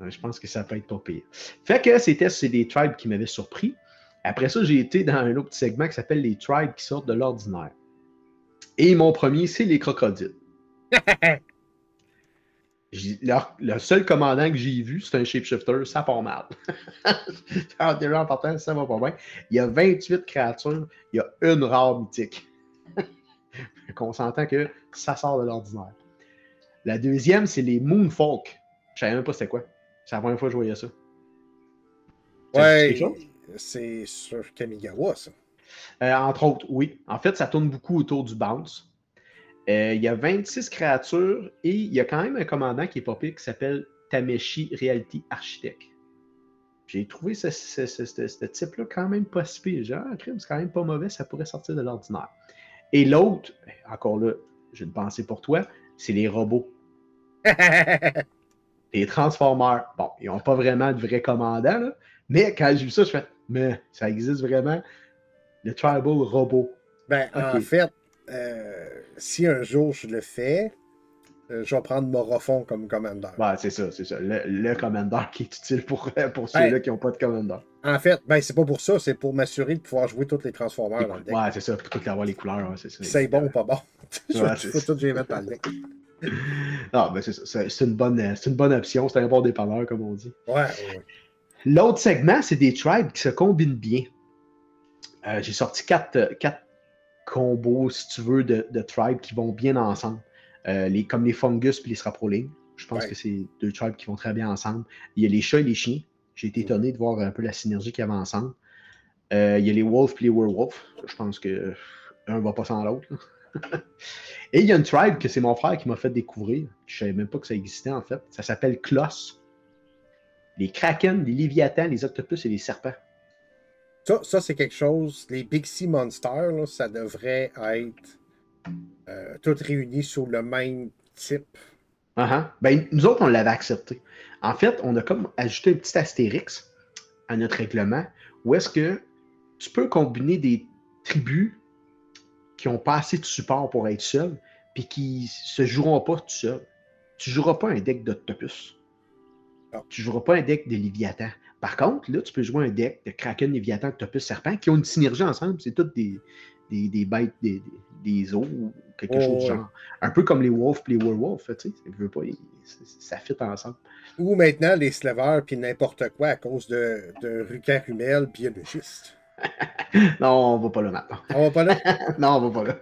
ouais. Je pense que ça peut être pas pire. Fait que c'était des tribes qui m'avaient surpris. Après ça, j'ai été dans un autre segment qui s'appelle les tribes qui sortent de l'ordinaire. Et mon premier, c'est les crocodiles. le seul commandant que j'ai vu, c'est un shapeshifter, ça part mal. déjà en partant, ça va pas bien. Il y a 28 créatures, il y a une rare mythique. On s'entend que ça sort de l'ordinaire. La deuxième, c'est les Moonfolk. Je savais même pas c'était quoi. C'est la première fois que je voyais ça. Ouais, c'est sur Kamigawa, ça. Euh, entre autres, oui. En fait, ça tourne beaucoup autour du bounce. Euh, il y a 26 créatures et il y a quand même un commandant qui est pas pire qui s'appelle Tameshi Reality Architect. J'ai trouvé ce, type-là quand même pas si pire. Genre, ah, c'est quand même pas mauvais, ça pourrait sortir de l'ordinaire. Et l'autre, ben, encore là, j'ai une pensée pour toi, c'est les robots. les Transformers. Bon, ils n'ont pas vraiment de vrais commandants, là, mais quand j'ai vu ça, je fais, mais ça existe vraiment, le Tribal Robot. Ben, en fait, euh, si un jour je le fais, euh, je vais prendre Morofon comme commandeur. Ouais, c'est ça, c'est ça. Le, commandeur qui est utile pour, pour ceux-là qui n'ont pas de commandeur. En fait, ben, c'est pas pour ça, c'est pour m'assurer de pouvoir jouer tous les transformers dans le deck. Ouais, c'est ça, pour avoir les couleurs, c'est ça. C'est bon ou pas bon? je faut tout les mettre dans le deck. Non, ben c'est ça. C'est une, bonne, une bonne option, c'est un bon dépanneur, comme on dit. Ouais. L'autre segment, c'est des tribes qui se combinent bien. Euh, j'ai sorti quatre, quatre combos, si tu veux, de, de tribes qui vont bien ensemble. Euh, les, comme les fungus et les sraproling. Je pense que c'est deux tribes qui vont très bien ensemble. Il y a les chats et les chiens. J'ai été étonné de voir un peu la synergie qu'il y avait ensemble. Euh, il y a les wolves et les werewolves. Je pense que un va pas sans l'autre. et il y a une tribe que c'est mon frère qui m'a fait découvrir. Je savais même pas que ça existait en fait. Ça s'appelle Kloss. Les kraken, les léviathans, les octopus et les serpents. Ça, c'est quelque chose. Les Big Sea Monsters, ça devrait être euh, tout réuni sous le même type. Uh ben, nous autres, on l'avait accepté. En fait, on a comme ajouté un petit astérix à notre règlement où est-ce que tu peux combiner des tribus qui n'ont pas assez de support pour être seuls, puis qui se joueront pas tout seuls. Tu ne joueras pas un deck d'Octopus. Tu ne joueras pas un deck de Léviathan. Par contre, là, tu peux jouer un deck de Kraken, Léviathan, Octopus, Serpent qui ont une synergie ensemble. C'est toutes des, des, des bêtes, des, des, os ou quelque oh, chose de genre. Un peu comme les Wolves et les Werewolves, tu sais. Pas, ça fit ensemble. Ou maintenant les Slavers puis n'importe quoi à cause de, de Ruca biologiste. non, on va pas là maintenant. On va pas là? non, on va pas là.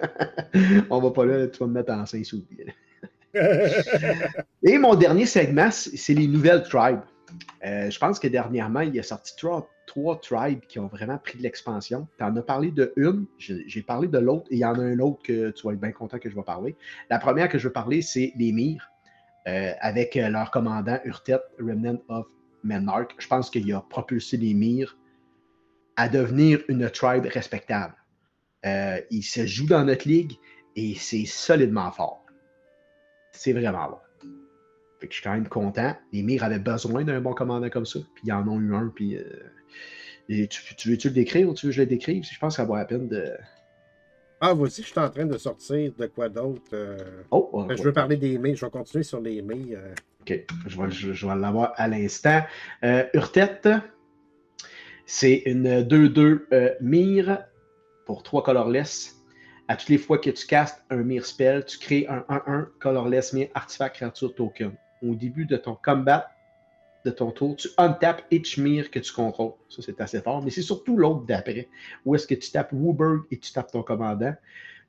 on va pas là, tu vas me mettre en 5 sous. Et mon dernier segment, c'est les nouvelles tribes. Euh, je pense que dernièrement, il y a sorti trois, tribes qui ont vraiment pris de l'expansion. Tu en as parlé de une, j'ai parlé de l'autre, et il y en a un autre que tu vas être bien content que je vais parler. La première que je veux parler, c'est les Myres, euh, avec euh, leur commandant Urtet, Remnant of Menarch. Je pense qu'il a propulsé les Myres à devenir une tribe respectable. il se joue dans notre ligue et c'est solidement fort. C'est vraiment bon. Fait que je suis quand même content. Les Mires avaient besoin d'un bon commandant comme ça. Puis ils en ont eu un. Puis, euh, tu, veux-tu le décrire ou tu veux que je le décrive? Je pense que ça vaut la peine de. Ah, vas-y, je suis en train de sortir de quoi d'autre. Euh. Oh, ben, Je veux parler des Mires. Je vais continuer sur les Mires. Euh. OK. Je vais, je, vais l'avoir à l'instant. Urtet, c'est une 2-2 Mire pour 3 colorless. À toutes les fois que tu castes un Mire spell, tu crées un 1-1 colorless Mire artifact créature token au début de ton combat, de ton tour, tu untapes each mirror que tu contrôles. Ça, c'est assez fort. Mais c'est surtout l'autre d'après, où est-ce que tu tapes Wooberg et tu tapes ton commandant.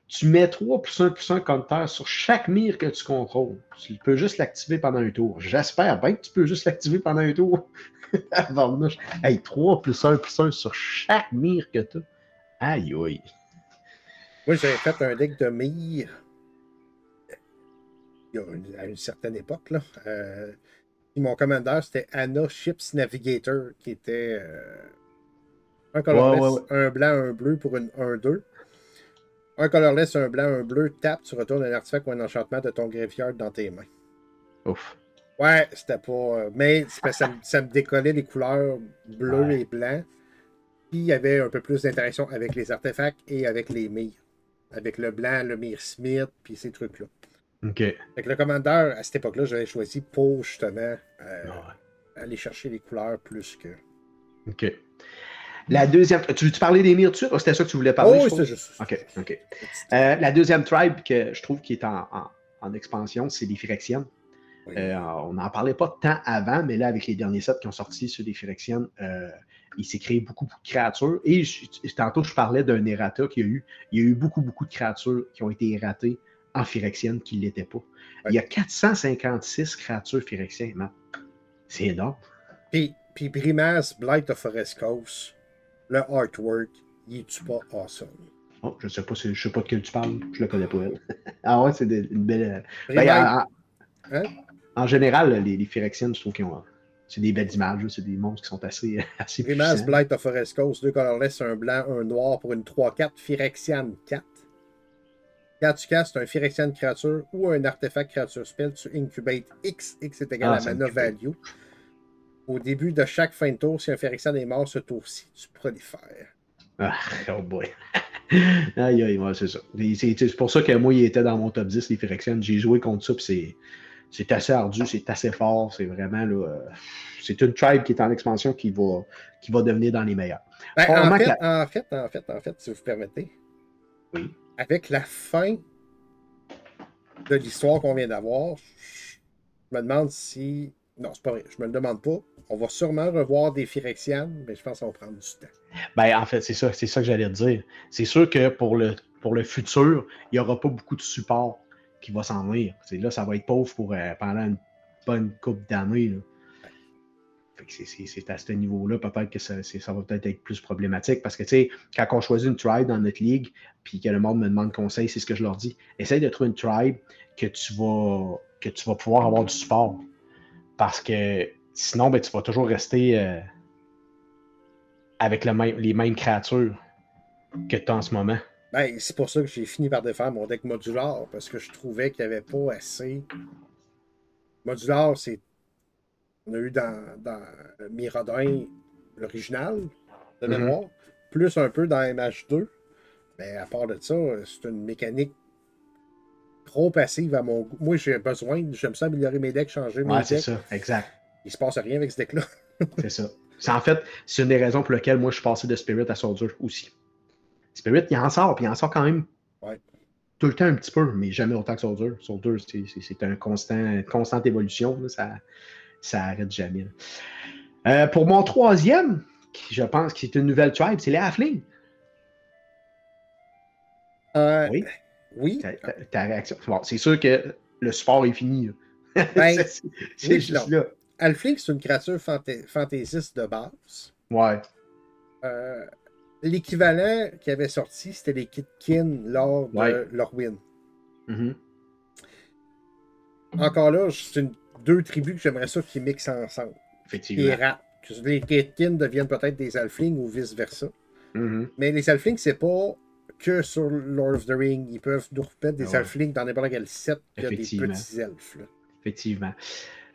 Tu mets 3 plus 1 plus 1 counter sur chaque mire que tu contrôles. Tu peux juste l'activer pendant un tour. J'espère bien que tu peux juste l'activer pendant un tour. hey, 3 plus 1 plus 1 sur chaque mire que tu as. Aïe, aïe. Moi, j'avais fait un deck de mire à une certaine époque. Là. Euh, mon commandeur, c'était Anna Ships Navigator, qui était euh, un colorless, un blanc, un bleu pour une 1-2. Un colorless, un blanc, un bleu, tape, tu retournes un artefact ou un enchantement de ton graveyard dans tes mains. Ouf. Ouais, c'était pas. Euh, mais ça, me, ça, me décollait les couleurs bleues et blancs. Puis il y avait un peu plus d'interaction avec les artefacts et avec les mires. Avec le blanc, le mire Smith, puis ces trucs-là. OK. Fait que le commandeur, à cette époque-là, j'avais choisi pour justement euh, aller chercher les couleurs plus que. OK. La deuxième. Tu veux-tu parler des mires dessus? C'était ça que tu voulais parler? Oh, oui, c'est juste. OK, OK. Euh, la deuxième tribe que je trouve qui est en, en, expansion, c'est les Phyrexiennes. Euh, on n'en parlait pas tant avant, mais là, avec les derniers sets qui ont sorti sur les Phyrexiennes, euh, il s'est créé beaucoup, beaucoup de créatures. Et tantôt, je parlais d'un errata qu'il y a eu. Il y a eu beaucoup, beaucoup de créatures qui ont été erratées en Phyrexienne qui ne l'étaient pas. Il y a 456 créatures Phyrexiennes, C'est énorme. Puis, puis Brimas, Blight of Forest Coast, le artwork, il est-tu pas awesome? Oh, je sais pas, je sais pas de quel tu parles, je le connais pas elle. ah ouais, c'est une belle. Euh, ben, en, hein? en, général, les, les Phyrexiennes, je trouve qu'ils ont. C'est des belles images, c'est des monstres qui sont assez, assez Grimace, Blight of Forest Coast, deux colorless, un blanc, un noir pour une 3-4, Phyrexian 4. Quand tu castes un Phyrexian créature ou un artefact créature spell, tu incubate X, X est égal ah, à mana value. Au début de chaque fin de tour, si un Phyrexian est mort ce tour-ci, tu prolifères. Ah, oh boy. aïe, aïe, c'est ça. C'est pour ça que moi, il était dans mon top 10, les Phyrexians. J'ai joué contre ça, puis c'est assez ardu, c'est assez fort. C'est vraiment là. Euh, c'est une tribe qui est en expansion qui va, qui va devenir dans les meilleurs. Ben, en, fait, en, fait, en fait, en fait, si vous permettez. Oui. Avec la fin de l'histoire qu'on vient d'avoir, je me demande si. Non, c'est pas vrai, je me le demande pas. On va sûrement revoir des Phyrexianes, mais je pense qu'on va prendre du temps. Ben, en fait, c'est ça, c'est ça que j'allais te dire. C'est sûr que pour le, pour le futur, il n'y aura pas beaucoup de support qui va s'en venir. Là, ça va être pauvre pour, euh, pendant une bonne couple d'années. C'est à ce niveau-là, peut-être que ça, va peut-être être plus problématique parce que, tu sais, quand on choisit une tribe dans notre ligue, puis que le monde me demande conseil, c'est ce que je leur dis. Essaye de trouver une tribe que tu vas, que tu vas pouvoir avoir du support. Parce que Sinon, ben, tu vas toujours rester euh, avec les mêmes créatures que tu as en ce moment. Ben, c'est pour ça que j'ai fini par défaire mon deck modular, parce que je trouvais qu'il n'y avait pas assez. Modular, c'est. On a eu dans, dans Mirodin l'original de mm-hmm. mémoire, plus un peu dans MH2. Mais à part de ça, c'est une mécanique trop passive à mon goût. Moi, j'ai besoin, j'aime ça améliorer mes decks, changer mes ouais, decks. c'est ça, exact il se passe rien avec ce deck-là. c'est ça. C'est en fait, c'est une des raisons pour lesquelles moi je suis passé de Spirit à Soldier aussi. Spirit, il en sort, puis il en sort quand même tout le temps un petit peu, mais jamais autant que Soldier. Soldier, c'est un constant, une constante évolution. ça, ça arrête jamais. Euh, pour mon troisième, je pense que c'est une nouvelle tribe, c'est les Halflings. Euh, oui. Oui. Ta, réaction. c'est sûr que le sport est fini. Ben, c'est juste là. Alfling, c'est une créature fantaisiste de base. Ouais. Euh, l'équivalent qui avait sorti, c'était les Kitkin lors de leur win. Mm-hmm. Encore là, c'est deux tribus que j'aimerais ça qu'ils mixent ensemble. Effectivement. Que les Kitkin deviennent peut-être des Alflings ou vice-versa. Mm-hmm. Mais les Alflings, c'est pas que sur Lord of the Ring. Ils peuvent nous remettre des ah Alflings dans n'importe quel set a des petits elfes. Effectivement.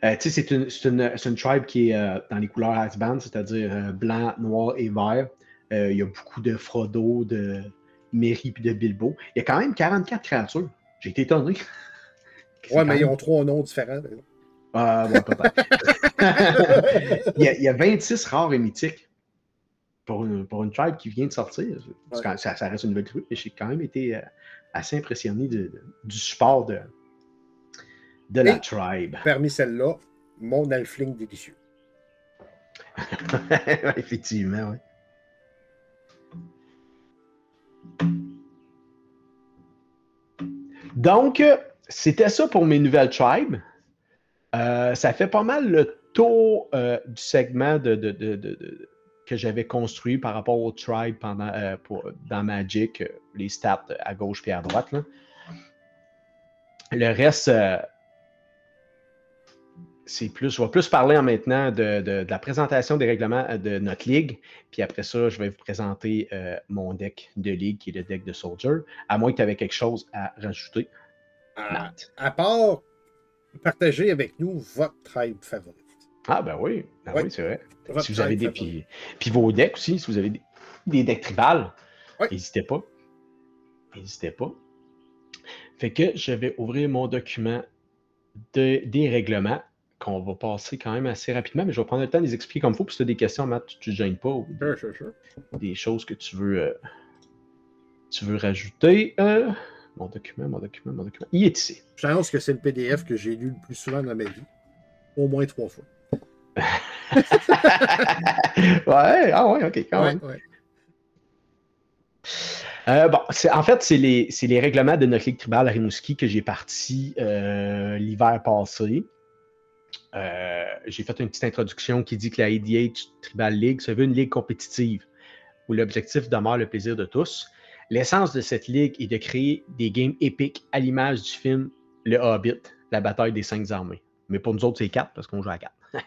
Euh, c'est une, une, une, tribe qui est euh, dans les couleurs Band, c'est-à-dire euh, blanc, noir et vert. il y a beaucoup de Frodo, de Merry et de Bilbo. Il y a quand même 44 créatures. J'ai été étonné. ouais, mais ils ont trois noms différents. Ah, bon, il, y a, il, y a, 26 rares et mythiques pour une, pour une tribe qui vient de sortir. Ça, ça, reste une nouvelle tribe, mais j'ai quand même été assez impressionné du support de, de la tribe. Parmi celles-là, mon alfling délicieux. Effectivement, oui. Donc, c'était ça pour mes nouvelles tribes. Euh, ça fait pas mal le tour euh, du segment de, que j'avais construit par rapport aux tribes pendant, euh, dans Magic, les stats à gauche et à droite. Le reste, c'est plus, je vais plus parler en maintenant de, la présentation des règlements de notre ligue. Puis après ça, je vais vous présenter mon deck de ligue, qui est le deck de Soldier. À moins que tu avais quelque chose à rajouter. À, part partager avec nous votre tribe favorite. Ah, ben oui, ben oui, c'est vrai. si vous avez des. Puis, puis, vos decks aussi, si vous avez des, decks tribales, n'hésitez pas. N'hésitez pas. Fait que je vais ouvrir mon document de, des règlements qu'on va passer quand même assez rapidement, mais je vais prendre le temps de les expliquer comme il faut. Puis si tu as des questions, Matt, tu ne te gênes pas. Des choses que tu veux, euh, tu veux rajouter. Euh, mon document, mon document, mon document. Il est ici. Je pense que c'est le PDF que j'ai lu le plus souvent dans ma vie. Au moins trois fois. ouais, ah ouais, ok, quand même. Euh, bon, en fait, c'est les, les, règlements de notre ligue tribale à Rimouski que j'ai parti euh, l'hiver passé. Euh, j'ai fait une petite introduction qui dit que la ADH Tribal League se veut une ligue compétitive où l'objectif demeure le plaisir de tous. L'essence de cette ligue est de créer des games épiques à l'image du film Le Hobbit, la bataille des cinq armées. Mais pour nous autres, c'est quatre parce qu'on joue à quatre.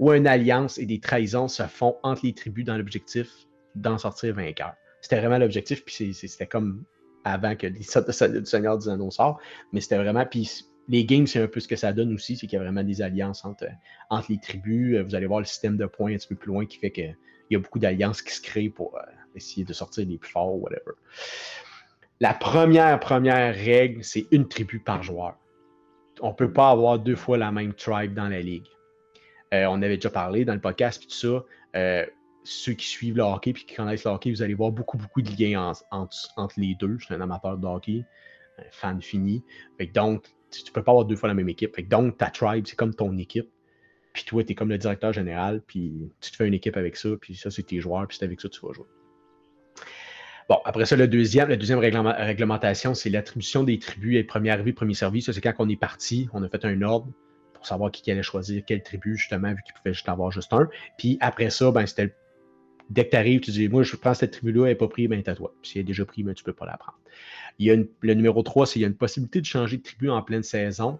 où une alliance et des trahisons se font entre les tribus dans l'objectif d'en sortir vainqueur. C'était vraiment l'objectif, puis c'était comme avant que l'histoire du Seigneur des Anneaux sort, mais c'était vraiment, puis les games, c'est un peu ce que ça donne aussi, c'est qu'il y a vraiment des alliances entre, entre les tribus. Vous allez voir le système de points un petit peu plus loin qui fait qu'il y a beaucoup d'alliances qui se créent pour euh, essayer de sortir les plus forts, whatever. La première, première règle, c'est une tribu par joueur. On ne peut pas avoir deux fois la même tribe dans la ligue. Euh, on avait déjà parlé dans le podcast, et tout ça. Euh, ceux qui suivent le hockey et qui connaissent le hockey, vous allez voir beaucoup, beaucoup de liens entre les deux. Je suis un amateur de hockey, un fan fini. donc, tu ne peux pas avoir deux fois la même équipe. donc, ta tribe, c'est comme ton équipe. Puis toi, tu es comme le directeur général, puis tu te fais une équipe avec ça, puis ça, c'est tes joueurs, puis c'est avec ça que tu vas jouer. Bon, après ça, la deuxième réglementation, c'est l'attribution des tribus et premier arrivé, premier servi. Ça, c'est quand on est parti, on a fait un ordre pour savoir qui allait choisir quelle tribu, justement, vu qu'il pouvait juste avoir juste un. Puis après ça, ben, c'était dès que tu arrives, tu dis Moi, je prends cette tribu-là, elle n'est pas prise, ben, à toi. Si elle est déjà prise, ben, tu ne peux pas la prendre. Il y a le numéro 3, c'est qu'il y a une possibilité de changer de tribu en pleine saison,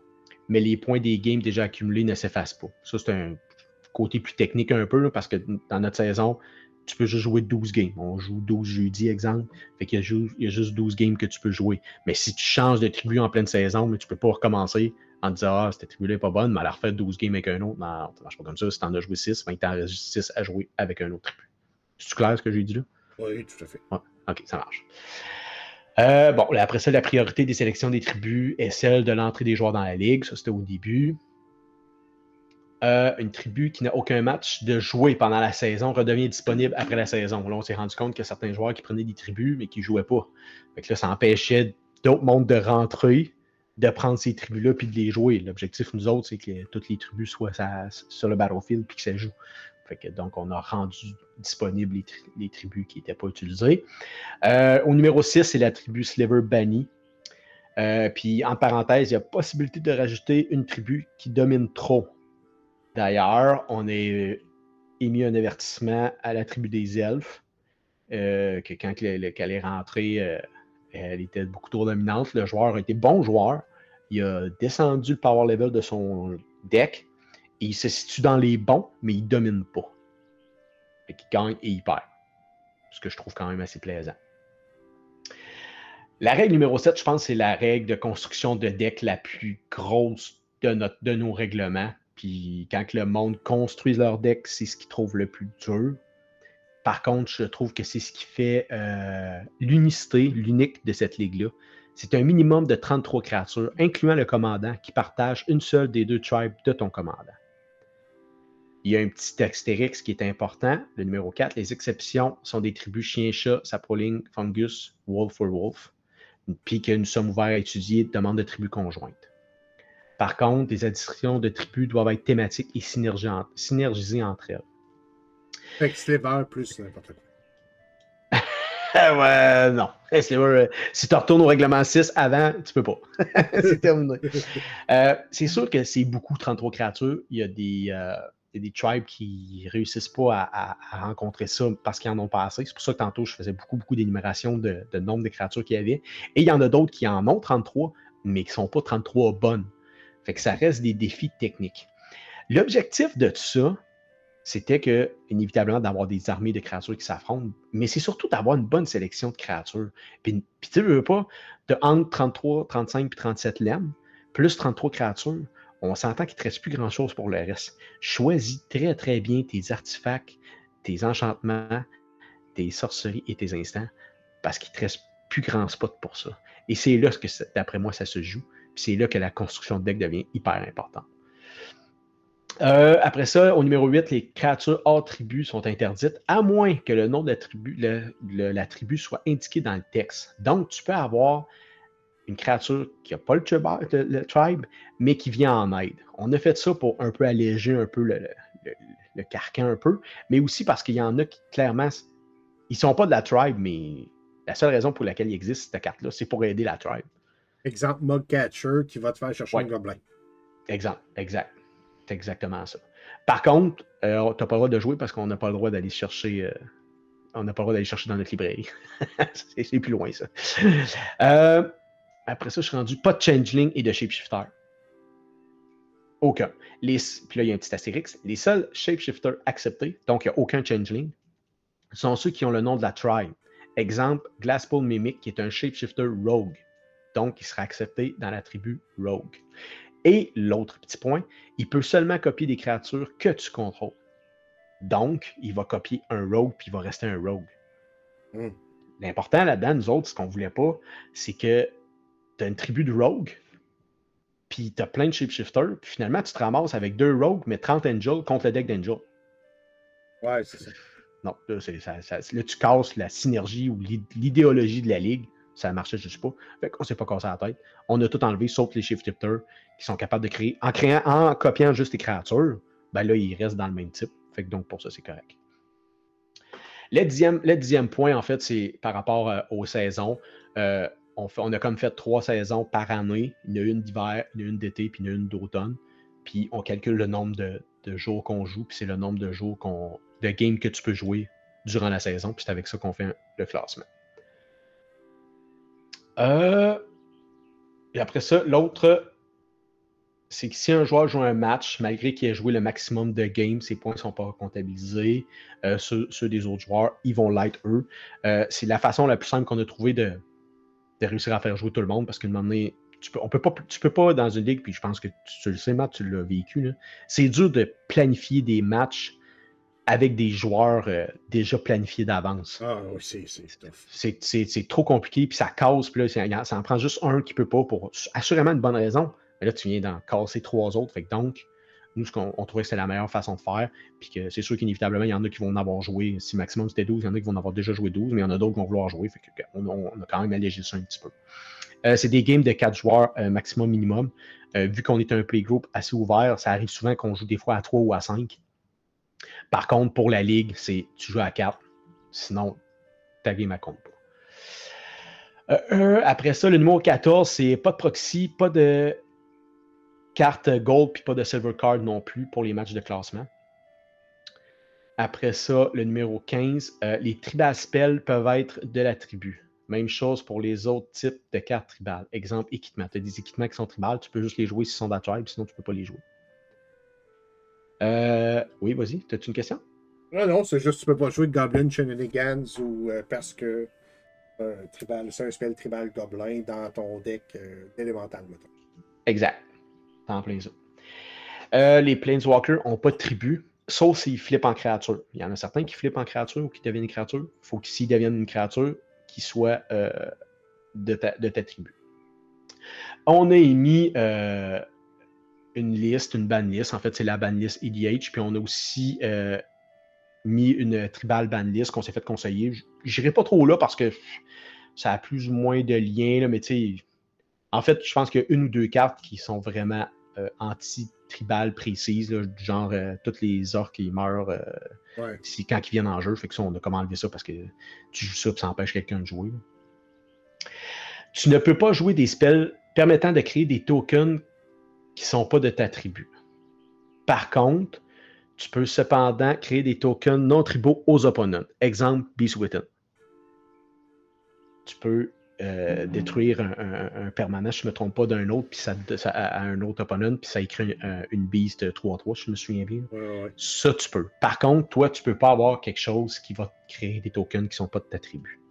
mais les points des games déjà accumulés ne s'effacent pas. Ça, c'est un côté plus technique un peu, parce que dans notre saison, tu peux juste jouer 12 games. On joue 12 jeudi, exemple. Fait qu'il y, a juste 12 games que tu peux jouer. Mais si tu changes de tribu en pleine saison, mais tu peux pas recommencer en disant Ah, cette tribu-là n'est pas bonne, mais elle a refait 12 games avec un autre. Non, ça ne marche pas comme ça. Si tu en as joué 6, ben, tu en as 6 à jouer avec un autre tribu. C'est clair ce que j'ai dit là? Oui, tout à fait. OK, ça marche. Euh, bon, après ça, la priorité des sélections des tribus est celle de l'entrée des joueurs dans la ligue. Ça, c'était au début. Une tribu qui n'a aucun match de jouer pendant la saison redevient disponible après la saison. Là, on s'est rendu compte a certains joueurs qui prenaient des tribus, mais qui ne jouaient pas. Fait là, ça empêchait d'autres mondes de rentrer, de prendre ces tribus-là puis de les jouer. L'objectif, nous autres, c'est que toutes les tribus soient sur le battlefield puis que ça joue. donc, on a rendu disponibles les, tribus qui n'étaient pas utilisées. Euh, au numéro 6, c'est la tribu Sliver Bunny. Euh, puis, en parenthèse, il y a possibilité de rajouter une tribu qui domine trop. D'ailleurs, on a émis un avertissement à la tribu des elfes, euh, que quand elle est rentrée, elle était beaucoup trop dominante. Le joueur été bon joueur. Il a descendu le power level de son deck et il se situe dans les bons, mais il domine pas. Qu'il gagne et il perd. Ce que je trouve quand même assez plaisant. La règle numéro 7, je pense, c'est la règle de construction de deck la plus grosse de, notre, de nos règlements. Puis quand le monde construit leur deck, c'est ce qu'ils trouve le plus dur. Par contre, je trouve que c'est ce qui fait euh, l'unicité, l'unique de cette ligue-là. C'est un minimum de 33 créatures, incluant le commandant, qui partage une seule des deux tribes de ton commandant. Il y a un petit astérix qui est important, le numéro 4. Les exceptions sont des tribus chien-chat, saproling, fungus, wolf for wolf. Puis que nous sommes ouverts à étudier demande de tribus conjointes. Par contre, les additions de tribus doivent être thématiques et synergisées entre elles. Fait que Sliver plus n'importe quoi. ouais, non. Euh, si tu retournes au règlement 6 avant, tu peux pas. c'est terminé. Euh, c'est sûr que c'est beaucoup 33 créatures. Il y a des, euh, y a des tribes qui réussissent pas à, rencontrer ça parce qu'ils en ont pas assez. C'est pour ça que tantôt, je faisais beaucoup, beaucoup d'énumération de, nombre de créatures qu'il y avait. Et il y en a d'autres qui en ont 33, mais qui ne sont pas 33 bonnes. Fait que ça reste des défis techniques. L'objectif de tout ça, c'était que, inévitablement, d'avoir des armées de créatures qui s'affrontent, mais c'est surtout d'avoir une bonne sélection de créatures. Puis, tu veux pas, de entre 33, 35 puis 37 lemmes, plus 33 créatures, on s'entend qu'il ne te reste plus grand-chose pour le reste. Choisis très, très bien tes artefacts, tes enchantements, tes sorceries et tes instants, parce qu'il ne te reste plus grand spot pour ça. Et c'est là que, d'après moi, ça se joue. C'est là que la construction de deck devient hyper importante. Euh, après ça, au numéro 8, les créatures hors tribu sont interdites, à moins que le nom de la tribu, la tribu soit indiqué dans le texte. Donc, tu peux avoir une créature qui n'a pas le, tribe, mais qui vient en aide. On a fait ça pour un peu alléger un peu le, carcan un peu, mais aussi parce qu'il y en a qui, clairement, ils ne sont pas de la tribe, mais la seule raison pour laquelle il existe cette carte-là, c'est pour aider la tribe. Exemple, Mug Catcher qui va te faire chercher un gobelin. Exemple, exact. C'est exactement ça. Par contre, euh, tu n'as pas le droit de jouer parce qu'on n'a pas le droit d'aller chercher. Euh, on n'a pas le droit d'aller chercher dans notre librairie. c'est plus loin, ça. Euh, après ça, je suis rendu pas de changeling et de shapeshifter. Aucun. Les, puis là, il y a un petit astérix. Les seuls shapeshifters acceptés, donc il n'y a aucun changeling, sont ceux qui ont le nom de la tribe. Exemple, Glasspool Mimic, qui est un shapeshifter rogue. Donc, il sera accepté dans la tribu rogue. Et l'autre petit point, il peut seulement copier des créatures que tu contrôles. Donc, il va copier un rogue, puis il va rester un rogue. Hmm. L'important là-dedans, nous autres, ce qu'on ne voulait pas, c'est que tu as une tribu de rogues, puis tu as plein de shapeshifters, puis finalement, tu te ramasses avec deux rogues, mais 30 angels contre le deck d'angels. Ouais, c'est ça. Non, là, ça, là, tu casses la synergie ou l'idéologie de la ligue. Ça marchait, ne sais pas. Fait qu'on s'est pas cassé la tête. On a tout enlevé, sauf les shapeshifters qui sont capables de créer. En créant, en copiant juste les créatures, ben là, ils restent dans le même type. Fait que donc, pour ça, c'est correct. Le dixième, point, en fait, c'est par rapport euh, aux saisons. Euh, on, a comme fait trois saisons par année. Il y en a une d'hiver, il y a une d'été, puis il y a une d'automne. Puis on calcule le nombre de, jours qu'on joue, puis c'est le nombre de jours de games que tu peux jouer durant la saison. Puis c'est avec ça qu'on fait le classement. Euh, et après ça, l'autre, c'est que si un joueur joue un match, malgré qu'il ait joué le maximum de games, ses points ne sont pas comptabilisés. Euh, ceux, des autres joueurs, ils vont light eux. Euh, c'est la façon la plus simple qu'on a trouvé de, réussir à faire jouer tout le monde parce qu'une donné, tu peux, on peut pas, tu peux pas dans une ligue, puis je pense que tu, le sais, Matt, tu l'as vécu. C'est dur de planifier des matchs avec des joueurs euh, déjà planifiés d'avance. Ah oui, c'est C'est trop compliqué, puis ça casse, puis là, ça en prend juste un qui peut pas pour assurément une bonne raison. Mais là, tu viens d'en casser trois autres. Fait que donc, nous, ce qu'on trouvait que c'était la meilleure façon de faire, puis que c'est sûr qu'inévitablement, il y en a qui vont en avoir joué, si maximum c'était 12, il y en a qui vont en avoir déjà joué 12, mais il y en a d'autres qui vont vouloir jouer, fait on, a quand même allégé ça un petit peu. Euh, c'est des games de 4 joueurs euh, maximum minimum. vu qu'on est un playgroup assez ouvert, ça arrive souvent qu'on joue des fois à 3 ou à 5. Par contre, pour la ligue, c'est tu joues à 4. Sinon, ta game ne compte pas. Euh, après ça, le numéro 14, c'est pas de proxy, pas de carte gold, puis pas de silver card non plus pour les matchs de classement. Après ça, le numéro 15, euh, les tribal spells peuvent être de la tribu. Même chose pour les autres types de cartes tribales. Exemple, équipement. Tu as des équipements qui sont tribales, tu peux juste les jouer s'ils sont de la sinon tu ne peux pas les jouer. Euh, oui, vas-y. As-tu une question? Non, non, c'est juste que tu peux pas jouer Goblin Shenanigans ou euh, parce que euh, tribal, c'est un spell tribal Goblin dans ton deck élémental, mettons. Exact. en plein ça. les Planeswalkers n'ont pas de tribu, sauf s'ils flippent en créature. Il y en a certains qui flippent en créature ou qui deviennent une créature. Il faut qu'ils deviennent une créature, qui soit de ta, de, ta, tribu. On a émis une liste, une ban list. En fait, c'est la ban list EDH. Puis on a aussi euh, mis une tribal ban list qu'on s'est fait conseiller. Je n'irai pas trop là parce que ça a plus ou moins de liens, là, mais tu sais, en fait, je pense qu'il y a une ou deux cartes qui sont vraiment euh, anti-tribal précises, du genre euh, toutes les orques qui meurent quand ils viennent en jeu. Fait que ça, on a comment enlever ça parce que tu joues ça et ça empêche quelqu'un de jouer. Tu ne peux pas jouer des spells permettant de créer des tokens qui ne sont pas de ta tribu. Par contre, tu peux cependant créer des tokens non tribaux aux opponents. Exemple, Beast Within. Tu peux euh, détruire un, permanent, je ne me trompe pas, d'un autre, puis ça, à un autre opponent, puis ça écrit une Beast 3-3, si je me souviens bien. Ça, tu peux. Par contre, toi, tu ne peux pas avoir quelque chose qui va créer des tokens qui ne sont pas de ta tribu.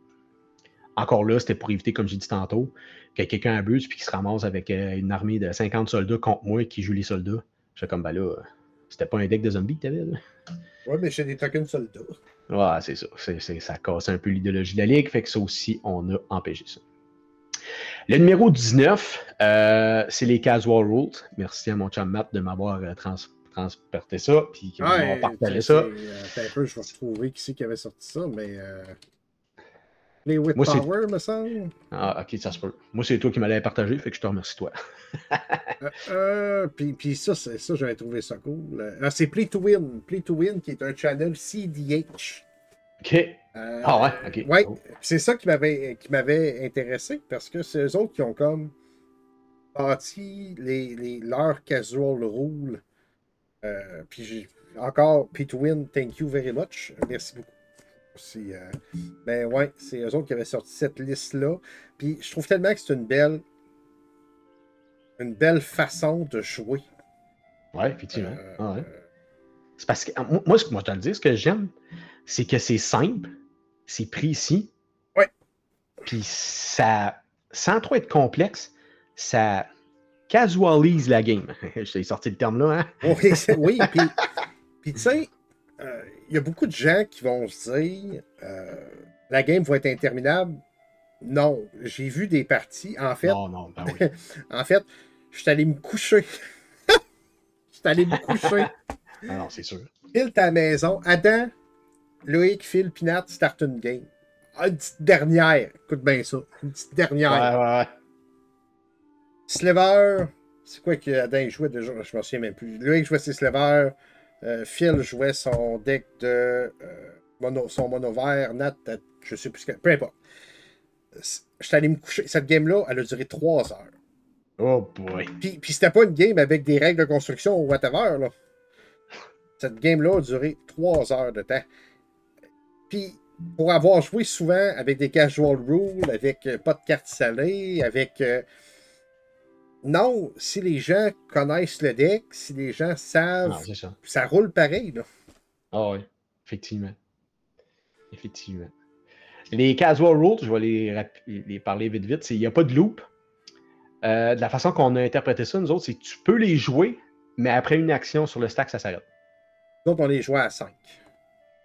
Encore là, c'était pour éviter, comme j'ai dit tantôt, que quelqu'un abuse puis qu'il se ramasse avec euh, une armée de 50 soldats contre moi qui joue les soldats. J'étais comme, ben là, c'était pas un deck de zombies que t'avais, là. Ouais, mais j'ai des tokens soldats. Ouais, c'est ça. Ça casse un peu l'idéologie de la Ligue, fait que ça aussi, on a empêché ça. Le numéro 19, euh, c'est les Casual Rules. Merci à mon chum Matt de m'avoir euh, trans- transporté ça, puis qui m'a partagé ça. euh, un peu, je vais retrouver qui c'est qui avait sorti ça, mais. Euh... Les With Moi, c'est- Power, me semble. Ah, ok, ça se peut. Moi, c'est toi qui m'allais partager, fait que je te remercie, toi. Euh, euh, puis, puis ça, c'est- ça j'avais trouvé ça cool. Euh, c'est Play to Win. Play to Win, qui est un channel CDH. Ok. Euh, Ah ouais, ok. Ouais, Oh. c'est ça qui m'avait qui m'avait intéressé parce que c'est eux autres qui ont comme bâti les, les, leurs casual rules. Euh, puis j'ai encore Pete Win, thank you very much. Merci beaucoup. C'est, euh, ben ouais, c'est eux autres qui avaient sorti cette liste-là. Puis je trouve tellement que c'est une belle une belle façon de jouer. Ouais, effectivement. Euh, Ah ouais. C'est parce que, moi, ce que moi, je te le dis, ce que j'aime, c'est que c'est simple, c'est précis. Ouais. Puis ça, sans trop être complexe, ça casualise la game. Je t'ai sorti le terme là, hein? Oui, oui, puis, puis tu sais, euh, il y a beaucoup de gens qui vont se dire euh, la game va être interminable. Non, j'ai vu des parties. En fait, Non, non, ben oui. en fait, je suis allé me coucher. Je suis allé me coucher. Ah non, c'est sûr. Phil ta maison. Adam, Loïc, Phil, Pinat, start une game. Ah, Une petite dernière. Écoute bien ça. Une petite Ouais, dernière. ouais, ouais. Sliver, c'est quoi que Adam jouait déjà? Je me souviens même plus. Loïc jouait ses Sliver. Euh, Phil jouait son deck de euh, mono, son mono vert. Nat, euh, je sais plus ce que. Peu importe. Je suis allé me coucher. Cette game-là, elle a duré 3 heures. Oh boy. Puis, puis c'était pas une game avec des règles de construction ou whatever. Là. Cette game-là a duré 3 heures de temps. Puis, pour avoir joué souvent avec des casual rules, avec euh, pas de cartes salées, avec. Non, si les gens connaissent le deck, si les gens savent, Non, c'est ça. ça roule pareil. Là. Ah oui, effectivement. Effectivement. Les casual rules, je vais les, parler vite vite, c'est il n'y a pas de loop. Euh, de la façon qu'on a interprété ça, nous autres, c'est que tu peux les jouer, mais après une action sur le stack, ça s'arrête. Nous autres, on les jouait à 5.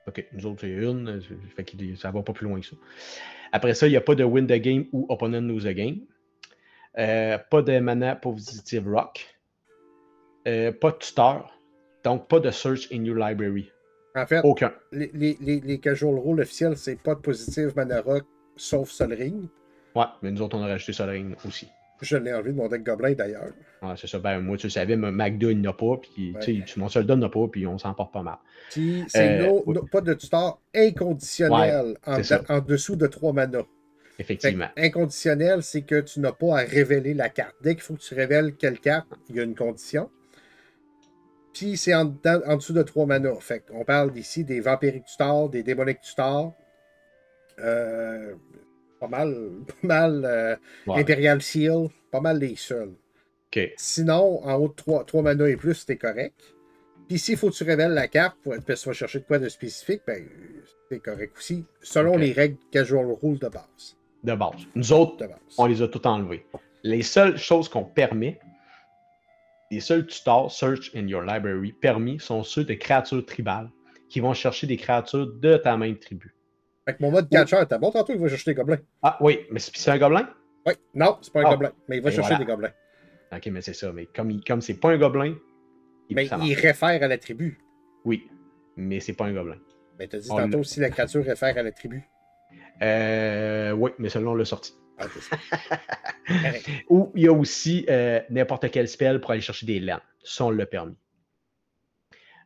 OK, nous autres, c'est une, fait que ça va pas plus loin que ça. Après ça, il n'y a pas de win the game ou opponent lose the game. Euh, pas de mana positive rock. Euh, pas de tuteur. Donc, pas de search in your library. En fait, Aucun. les, les, les, les casual rules officiels, c'est pas de positive mana rock, sauf Sol Ring. Ouais, mais nous autres, on a rajouté ça aussi. Je l'ai enlevé de mon deck Goblin d'ailleurs. Ouais, c'est ça. Ben, moi, tu le savais, mais Magda, il n'a pas, puis Ouais. tu sais, mon soldat n'a pas, puis on s'en porte pas mal. Puis c'est Euh, no- oui. no- pas de tuteur inconditionnel en, en dessous de 3 Fait Effectivement. inconditionnel, c'est que tu n'as pas à révéler la carte. Dès qu'il faut que tu révèles quelle carte, il y a une condition. Puis c'est en, dessous de 3 mana. Fait qu'on parle ici des vampiriques tutors, des démoniques tutors. Euh, pas mal, pas mal euh, Ouais. Imperial Seal, pas mal les seuls. Sinon, en haut de 3, 3 mana et plus, c'était correct. Puis s'il faut que tu révèles la carte, pour, que tu vas chercher de quoi de spécifique, ben, c'est correct aussi, selon les règles casual rules de base. De base. Nous autres, De base. on les a tout enlevés. Les seules choses qu'on permet, les seuls tutors search in your library permis sont ceux de créatures tribales qui vont chercher des créatures de ta même tribu. Fait que mon mode catcher, t'as bon tantôt, il va chercher des gobelins. Ah oui, mais c'est un gobelin? Oui, non, c'est pas un Ah. gobelin, mais il va Et chercher voilà. des gobelins. Ok, mais c'est ça. Mais comme il- comme c'est pas un gobelin, il, Mais il réfère à la tribu. Oui, mais c'est pas un gobelin. Mais t'as dit On tantôt aussi la créature réfère à la tribu. Euh, oui, mais celui-là, on l'a sorti. Ah, c'est ça. Correct. Ou il y a aussi euh, n'importe quel spell pour aller chercher des lands. Ça, on l'a permis.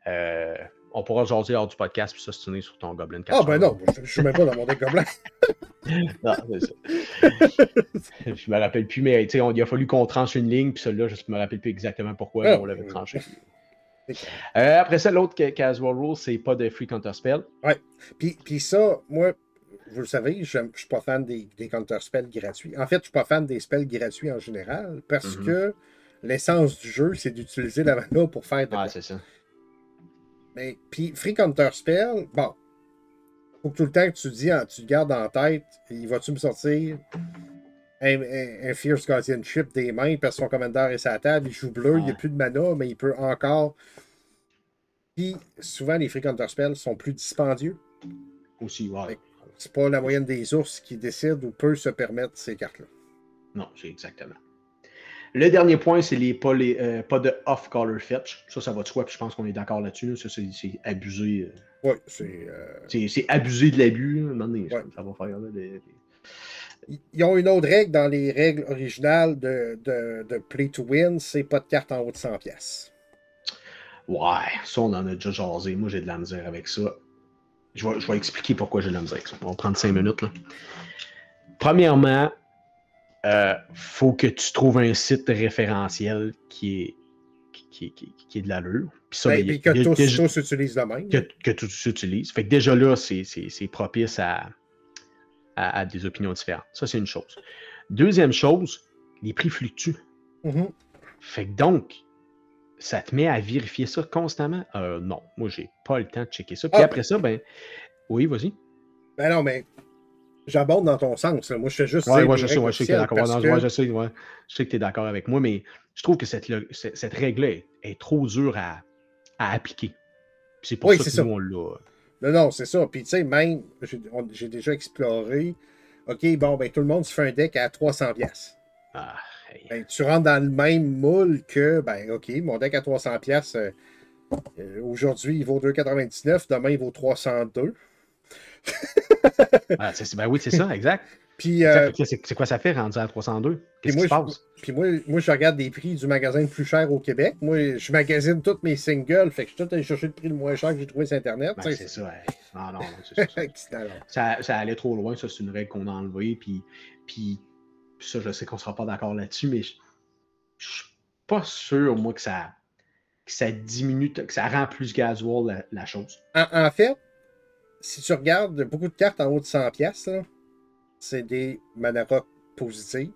Euh, on pourra jaser lors du podcast puis s'ostiner sur ton Goblin Ah, ben non, je, suis même pas dans mon deck gobelin. Non, c'est ça. je me rappelle plus, mais tu sais, on- il a fallu qu'on tranche une ligne, puis celui-là, je me rappelle plus exactement pourquoi Ah, on l'avait tranché. Euh, après ça, l'autre ca- casual rule, c'est pas de free counter spell. Puis, puis ça, moi, vous le savez, je ne suis pas fan des, des counter-spells gratuits. En fait, je suis pas fan des spells gratuits en général parce Mhm. que l'essence du jeu, c'est d'utiliser la mana pour faire de quoi. c'est ça. Mais puis Free Counter Spell, bon, faut que tout le temps que tu dis, tu te gardes en tête, il va-tu me sortir un, Fierce Guardianship des mains parce que son commandeur est sa table, il joue bleu, il n'y a plus de mana, mais il peut encore. Puis souvent, les Free Counter Spells sont plus dispendieux. Aussi, ouais. C'est pas la moyenne des ours qui décide ou peut se permettre ces cartes-là. Non, c'est exactement. Le dernier point, c'est les pas, les, euh, pas de off-color fetch. Ça, ça va de soi, puis je pense qu'on est d'accord là-dessus. Ça, c'est abusé. Euh. Oui, c'est. Euh, c'est abusé de l'abus. Ça va faire. Ils ont une autre règle dans les règles originales de, de, de Play to Win c'est pas de carte en haut de 100 pièces. Ouais, ça, on en a déjà jasé. Moi, j'ai de la misère avec ça. Je vais, je vais expliquer pourquoi j'ai de la misère avec ça. On va prendre 5 minutes. Là. Premièrement, euh, faut que tu trouves un site référentiel qui est, qui, qui, qui est de l'allure. Puis ben, ben, que tous, utilisent le même. Que, que tous s'utilisent. Fait que déjà là, c'est propice à, à, des opinions différentes. Ça, c'est une chose. Deuxième chose, les prix fluctuent. Mm-hmm. Fait que donc, ça te met à vérifier ça constamment? Euh, non, moi, j'ai pas le temps de checker ça. Puis ah. après ça, ben, oui, vas-y. Ben non, mais j'aborde dans ton sens. Moi, je fais juste. Ouais, je sais, je sais que tu es d'accord. je, sais, que tu es d'accord avec moi, mais je trouve que cette, cette règle est, est, trop dure à, à appliquer. C'est pour ça que nous, on l'a. Non, non, c'est ça. Puis, tu sais, même, j'ai déjà exploré. OK, bon, ben, tout le monde se fait un deck à 300 pièces. Ah, ben, tu rentres dans le même moule que, ben, OK, mon deck à 300 pièces, euh, euh, aujourd'hui, il vaut 2,99. Demain, il vaut 302. ah, ben oui, c'est ça, exact. Puis, euh, c'est quoi ça fait rendu à 302? Qu'est-ce qui se passe? Puis moi, moi, je regarde des prix du magasin le plus cher au Québec. Moi, je magasine tous mes singles. Fait que je suis tout allé chercher le prix le moins cher que j'ai trouvé sur Internet. Ben, c'est ça. Non, non, c'est ça. ça, ça, allait trop loin. Ça, c'est une règle qu'on a enlevée. Puis, puis ça, je sais qu'on ne sera pas d'accord là-dessus, mais je, ne suis pas sûr, moi, que ça, que ça diminue, que ça rend plus gasoil la, chose. En, fait, si tu regardes beaucoup de cartes en haut de 100 pièces, c'est des mana positives.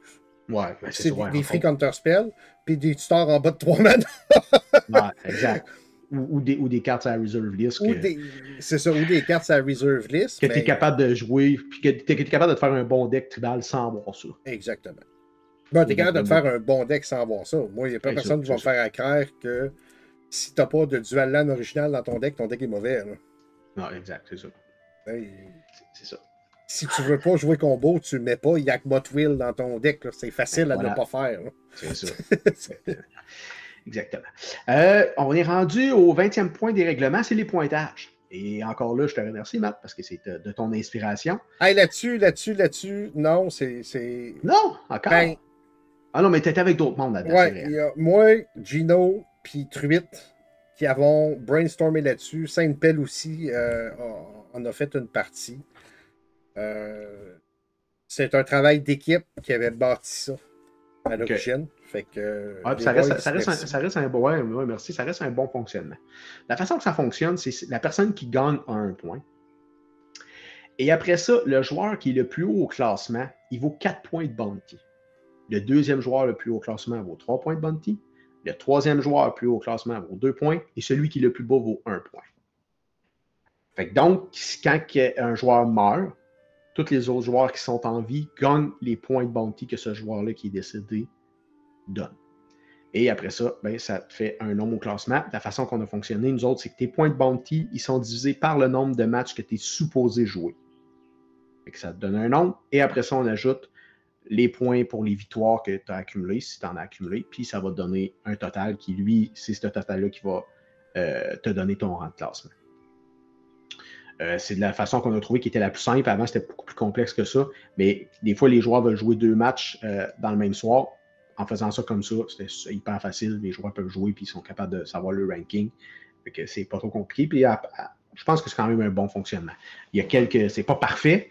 Ouais, ben, c'est des, free counter spells, puis des tutors en bas de 3 mana. ouais, exact. Ou, des, ou, des, cartes à reserve list. C'est ça, ou des cartes à reserve list. Que tu es capable de jouer, puis que tu es capable de te faire un bon deck tribal sans voir ça. Exactement. Ben, tu es capable de te faire un bon deck sans voir ça. Moi, il n'y a pas personne qui va me faire accraire que si tu n'as pas de dual land original dans ton deck, ton deck est mauvais. Là. Non, exact, c'est ça. c'est ça. Si tu veux pas jouer combo, tu mets pas Yakbot Will dans ton deck. C'est facile à ne pas faire. C'est ça. Exactement. Euh, on est rendu au 20e point des règlements, c'est les pointages. Et encore là, je te remercie, Matt, parce que c'est de ton inspiration. Hey, là-dessus, là-dessus, là-dessus, non, c'est. Non, encore? Ben, ah non, mais tu étais avec d'autres mondes là-dedans. Ouais, moi, Gino, puis Truitt, qui avons brainstormé là-dessus. Sainte-Pelle aussi, euh, on a fait une partie. Euh, c'est un travail d'équipe qui avait bâti ça à l'origine. Fait que. ça, reste, un, bon. merci. Ça reste un bon fonctionnement. La façon que ça fonctionne, c'est la personne qui gagne un point. Et après ça, le joueur qui est le plus haut au classement, il vaut 4 points de bounty. Le deuxième joueur le plus haut au classement vaut 3 points de bounty. Le troisième joueur le plus haut au classement vaut 2 points. Et celui qui est le plus beau vaut 1 point. Fait donc, quand un joueur meurt, tous les autres joueurs qui sont en vie gagnent les points de bounty que ce joueur-là qui est décédé donne. Et après ça, ben, ça te fait un nombre au classement. La façon qu'on a fonctionné, nous autres, c'est que tes points de bounty, ils sont divisés par le nombre de matchs que tu es supposé jouer. que ça te donne un nombre. Et après ça, on ajoute les points pour les victoires que tu as accumulées, si tu en as accumulé. Puis ça va te donner un total qui, lui, c'est ce total-là qui va euh, te donner ton rang de classement. Euh, c'est de la façon qu'on a trouvé qui était la plus simple. Avant, c'était beaucoup plus complexe que ça. Mais des fois, les joueurs veulent jouer deux matchs euh, dans le même soir. En faisant ça comme ça, c'était hyper facile. Les joueurs peuvent jouer et ils sont capables de savoir le ranking. que c'est pas trop compliqué. Puis je pense que c'est quand même un bon fonctionnement. Il y a quelques. C'est pas parfait.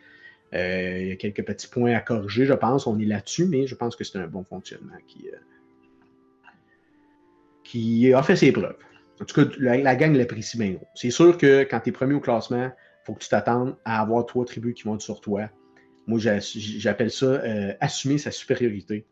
Euh, il y a quelques petits points à corriger, je pense. On est là-dessus, mais je pense que c'est un bon fonctionnement qui, qui a fait ses preuves. En tout cas, la, gang l'apprécie bien gros. C'est sûr que quand tu es premier au classement, il faut que tu t'attendes à avoir trois tribus qui montent sur toi. Moi, j'appelle ça euh, assumer sa supériorité.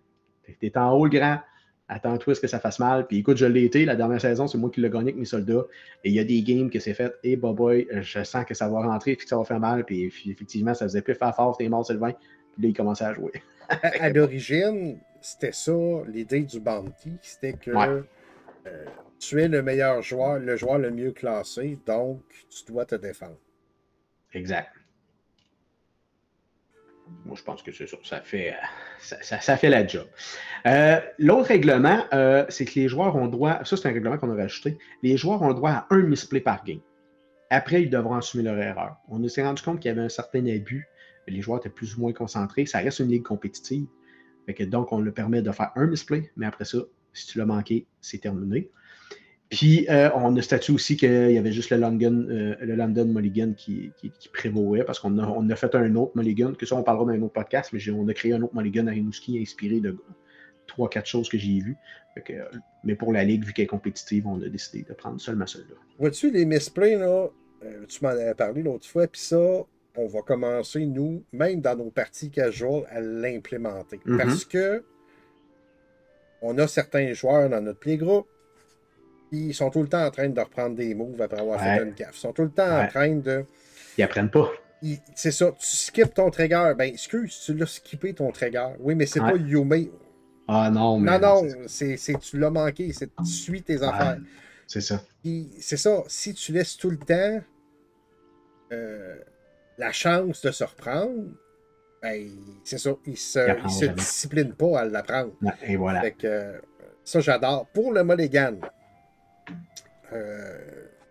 Tu es en haut le grand, attends-toi à ce que ça fasse mal. Puis écoute, je l'ai été, la dernière saison, c'est moi qui l'ai gagné avec mes soldats. Et il y a des games que c'est fait, et hey, boy, je sens que ça va rentrer, puis que ça va faire mal. Puis effectivement, ça faisait plus faire fort, t'es mort, Sylvain. Puis là, il commençait à jouer. à, l'origine, c'était ça, l'idée du bounty, c'était que euh, tu es le meilleur joueur, le joueur le mieux classé, donc tu dois te défendre. Exact. Moi, je pense que c'est ça. Ça fait, fait la job. Euh, l'autre règlement, euh, c'est que les joueurs ont droit. Ça, c'est un règlement qu'on a rajouté. Les joueurs ont droit à un misplay par game. Après, ils devront assumer leur erreur. On s'est rendu compte qu'il y avait un certain abus. Les joueurs étaient plus ou moins concentrés. Ça reste une ligue compétitive. donc, on le permet de faire un misplay, mais après ça, si tu l'as manqué, c'est terminé. Puis, euh, on a statué aussi qu'il y avait juste le London, euh, le London Mulligan qui, qui, prévaut, parce qu'on a, on a, fait un autre Mulligan, que ça, on parlera dans un autre podcast, mais on a créé un autre Mulligan à Rimouski inspiré de trois, quatre choses que j'ai vues. mais pour la Ligue, vu qu'elle est compétitive, on a décidé de prendre seulement celle-là. Vois-tu, les misplays, là, euh, tu m'en avais parlé l'autre fois, puis ça, on va commencer, nous, même dans nos parties casual, à l'implémenter. Mm-hmm. Parce que on a certains joueurs dans notre playgroup ils sont tout le temps en train de reprendre des moves après avoir fait une gaffe. Ils sont tout le temps en train de. Ils apprennent pas. C'est ça. Tu skips ton trigger. Ben, excuse, tu l'as skippé ton trigger. Oui, mais c'est pas Yume. Ah non, mais. Non, non, c'est tu l'as manqué. C'est tu suis tes affaires. C'est ça. C'est ça. Si tu laisses tout le temps euh, la chance de se reprendre, ben, c'est ça. Il se, il se discipline pas à l'apprendre. Et voilà. Fait que, ça, j'adore. Pour le Mulligan, euh,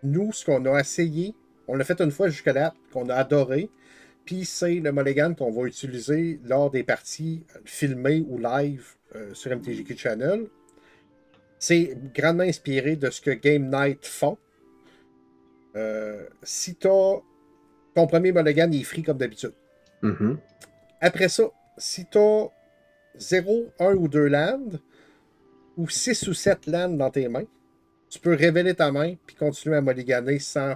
nous, ce qu'on a essayé, on l'a fait une fois jusqu'à date, qu'on a adoré, puis c'est le mulligan qu'on va utiliser lors des parties filmées ou live euh, sur MTGQ Channel. C'est grandement inspiré de ce que Game Night font. Euh, si ton premier mulligan, il est free comme d'habitude. Mm-hmm. Après ça, si t'as 0, 1 ou 2 lands, ou 6 ou 7 lands dans tes mains, tu peux révéler ta main puis continuer à mulliganer sans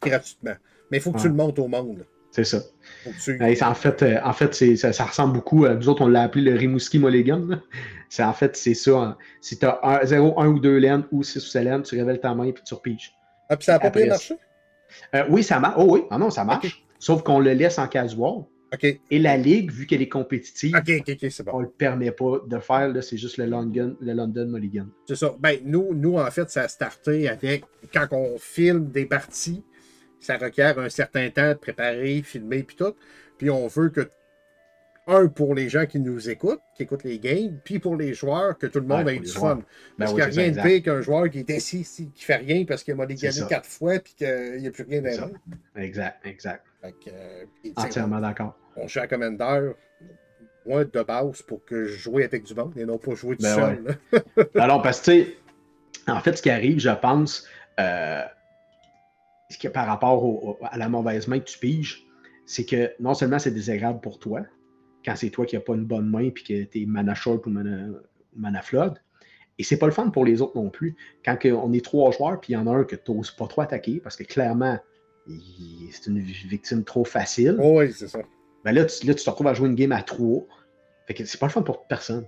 gratuitement. Mais il faut que tu le montes au monde. C'est ça. en fait, euh, en fait ça, ressemble beaucoup à nous autres, on l'a appelé le Rimouski Mulligan. C'est en fait, c'est ça. Hein. Si tu as 0, 1 ou 2 laines ou 6 ou 7 laines, tu révèles ta main et puis tu repiges. Ah, puis ça n'a pas bien marché? Euh, oui, ça marche. Oh oui, ah non, ça marche. Sauf qu'on le laisse en Et la Ligue, vu qu'elle est compétitive, on ne le permet pas de faire. C'est juste le London, le London Mulligan. C'est ça. Ben, nous, nous, en fait, ça a starté avec quand on filme des parties, ça requiert un certain temps de préparer, filmer, puis tout. Puis on veut que, un, pour les gens qui nous écoutent, qui écoutent les games, puis pour les joueurs, que tout le monde ait du fun. Ben parce qu'il n'y a rien de pire qu'un joueur qui est assis qui fait rien parce qu'il a mulligané quatre fois, puis qu'il n'y a plus rien derrière. Exact, exact. Euh, Entièrement d'accord on joue à Commander, moi, de base, pour que je joue avec du monde et non pas jouer tout ben seul. Alors, parce que, en fait, ce qui arrive, je pense, euh, que par rapport à la mauvaise main que tu piges, c'est que non seulement c'est désagréable pour toi, quand c'est toi qui n'as pas une bonne main puis que tu es mana short ou mana, mana flood, et c'est pas le fun pour les autres non plus. Quand on est trois joueurs, puis il y en a un que tu n'oses pas trop attaquer, parce que clairement, c'est une victime trop facile. Oh oui, c'est ça ben là, tu, là, tu te retrouves à jouer une game à trois. Fait que c'est pas le fun pour personne.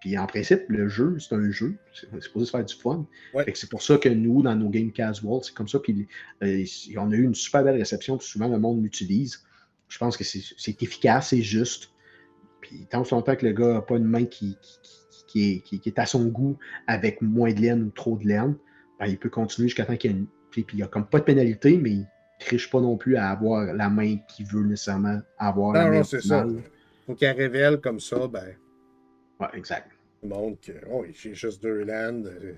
Puis en principe, le jeu, c'est un jeu. C'est supposé se faire du fun. Fait que c'est pour ça que nous, dans nos games casual, c'est comme ça. Puis euh, on a eu une super belle réception. Puis souvent, le monde l'utilise. Je pense que c'est efficace, c'est juste. Puis tant que longtemps que le gars n'a pas une main qui, qui, est, qui, est, à son goût avec moins de laine ou trop de laine, ben, il peut continuer jusqu'à temps qu'il y ait une. Puis il n'y a comme pas de pénalité, mais triche pas non plus à avoir la main qu'il veut nécessairement avoir. Non, non, c'est ça. Faut qu'elle révèle comme ça, ben. Ouais, exact. montre que, oh, j'ai juste deux lands. Euh.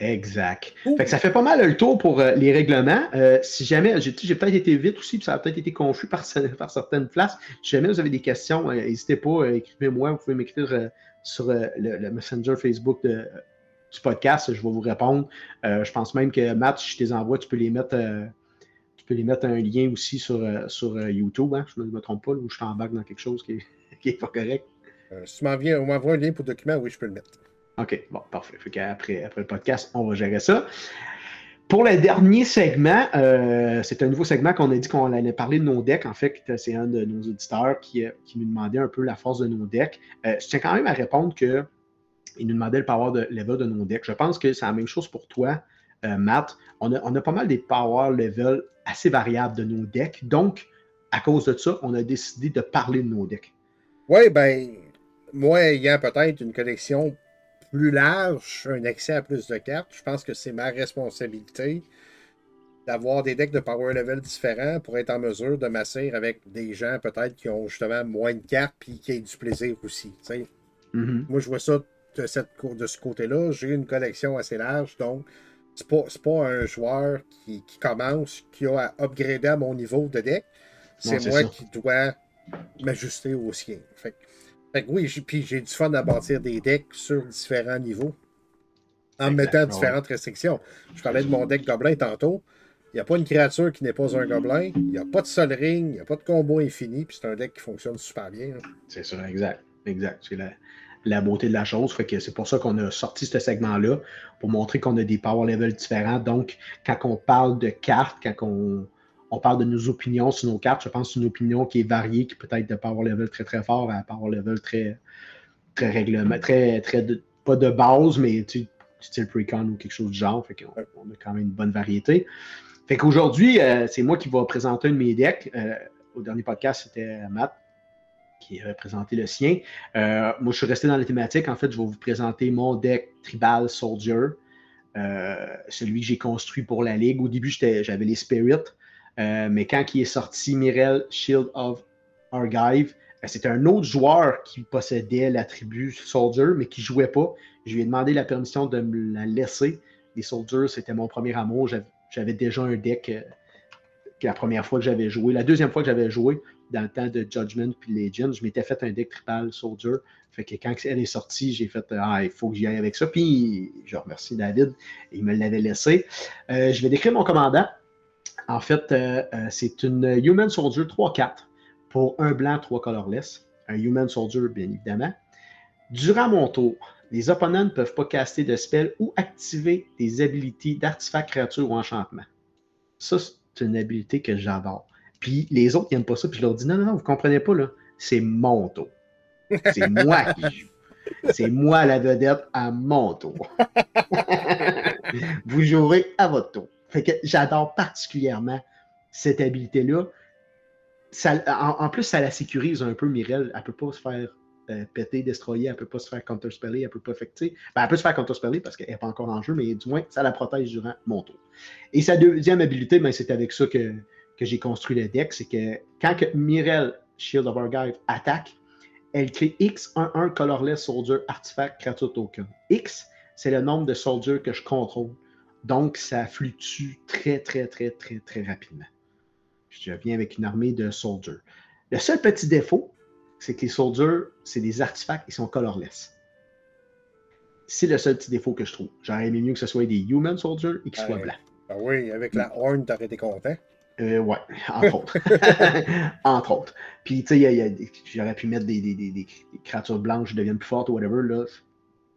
Exact. Fait que ça fait pas mal le tour pour euh, les règlements. Euh, si jamais, j'ai peut-être été vite aussi, puis ça a peut-être été confus par, par, certaines places. Si jamais vous avez des questions, n'hésitez pas, écrivez-moi. Vous pouvez m'écrire sur le, le, Messenger Facebook de, du podcast, je vais vous répondre. Euh, je pense même que Matt, si je te les envoie, tu peux les mettre, euh, tu peux les mettre un lien aussi sur, euh, sur YouTube. Hein? je ne me, trompe pas, ou je t'embarque dans quelque chose qui n'est pas correct. si tu m'envoies un lien pour document, oui, je peux le mettre. OK, bon, parfait. Fait qu'après après le podcast, on va gérer ça. pour le dernier segment, euh, c'est un nouveau segment qu'on a dit qu'on allait parler de nos decks. En fait, c'est un de nos auditeurs qui, qui, nous demandait un peu la force de nos decks. je tiens quand même à répondre que il nous demandait le power de level de nos decks. Je pense que c'est la même chose pour toi, Matt. On a, on a, pas mal des power level assez variables de nos decks. Donc, à cause de ça, on a décidé de parler de nos decks. Oui, ben, moi ayant peut-être une collection plus large, un accès à plus de cartes, je pense que c'est ma responsabilité d'avoir des decks de power level différents pour être en mesure de masser avec des gens peut-être qui ont justement moins de cartes et qui aient du plaisir aussi. Mm-hmm. Moi, je vois ça de, cette, de ce côté-là. J'ai une collection assez large, donc c'est pas, pas un joueur qui, commence, qui a à upgrader à mon niveau de deck. C'est moi qui dois m'ajuster au sien. Fait, fait que oui, puis j'ai du fun à bâtir des decks sur différents niveaux en mettant différentes restrictions. Je parlais de mon deck gobelin tantôt. Il n'y a pas une créature qui n'est pas un gobelin. Il n'y a pas de sol ring. Il n'y a pas de combo infini. Puis c'est un deck qui fonctionne super bien. C'est ça, exact. Exact. C'est la, la, beauté de la chose. Fait que c'est pour ça qu'on a sorti ce segment-là, pour montrer qu'on a des power levels différents. Donc, quand on parle de cartes, quand on, on parle de nos opinions sur nos cartes. Je pense que c'est une opinion qui est variée, qui peut être de power level très très fort à power level très, très règlement, très, très pas de base, mais tu style precon ou quelque chose du genre. Fait qu'on on a quand même une bonne variété. Fait qu'aujourd'hui, euh, c'est moi qui vais présenter un de mes decks. Euh, au dernier podcast, c'était Matt qui a présenté le sien. Euh, moi, je suis resté dans la thématique. En fait, je vais vous présenter mon deck Tribal Soldier. celui que j'ai construit pour la ligue. Au début, j'avais les Spirits. Euh, mais quand il est sorti Mirel Shield of Argive, euh, c'était un autre joueur qui possédait l'attribut Soldier, mais qui ne jouait pas. Je lui ai demandé la permission de me la laisser. Les Soldiers, c'était mon premier amour. J'avais déjà un deck euh, la première fois que j'avais joué. La deuxième fois que j'avais joué, dans le temps de Judgment puis Legend, je m'étais fait un deck Triple Soldier. Fait que quand elle est sortie, j'ai fait Ah, il faut que j'y aille avec ça. Puis je remercie David, il me l'avait laissé. je vais décrire mon commandant. En fait, euh, euh, c'est une Human Soldier 3-4 pour un blanc, 3 colorless. Un Human Soldier, bien évidemment. Durant mon tour, les opponents ne peuvent pas caster de spells ou activer des habilités d'artefacts, créatures ou enchantements. Ça, c'est une habilité que j'adore. Puis les autres n'aiment pas ça, puis je leur dis non, non, non, vous comprenez pas, là. C'est mon tour. C'est moi qui joue. C'est moi la vedette à mon tour. vous jouerez à votre tour. Fait que j'adore particulièrement cette habilité-là. En, plus, ça la sécurise un peu, Mirel. Elle ne peut pas se faire euh, péter, destroyer, elle ne peut pas se faire counterspeller, elle ne peut pas affecter. Ben, elle peut se faire counterspeller parce qu'elle n'est pas encore en jeu, mais du moins, ça la protège durant mon tour. Et sa deuxième habilité, ben, c'est avec ça que, que j'ai construit le deck, c'est que quand que Mirel Shield of Argive attaque, elle crée X11 Colorless Soldier Artifact Creature Token. X, c'est le nombre de soldiers que je contrôle. Donc, ça fluctue très, très, très, très, très rapidement. Je viens avec une armée de soldiers. Le seul petit défaut, c'est que les soldiers, c'est des artefacts, ils sont colorless. C'est le seul petit défaut que je trouve. J'aurais aimé mieux que ce soit des human soldiers et qu'ils soient blancs. Ah oui, avec la horn, t'aurais été content. Euh, ouais, entre autres. entre autres. Puis, tu sais, j'aurais pu mettre des, des, des, créatures blanches qui deviennent plus fortes ou whatever. Là,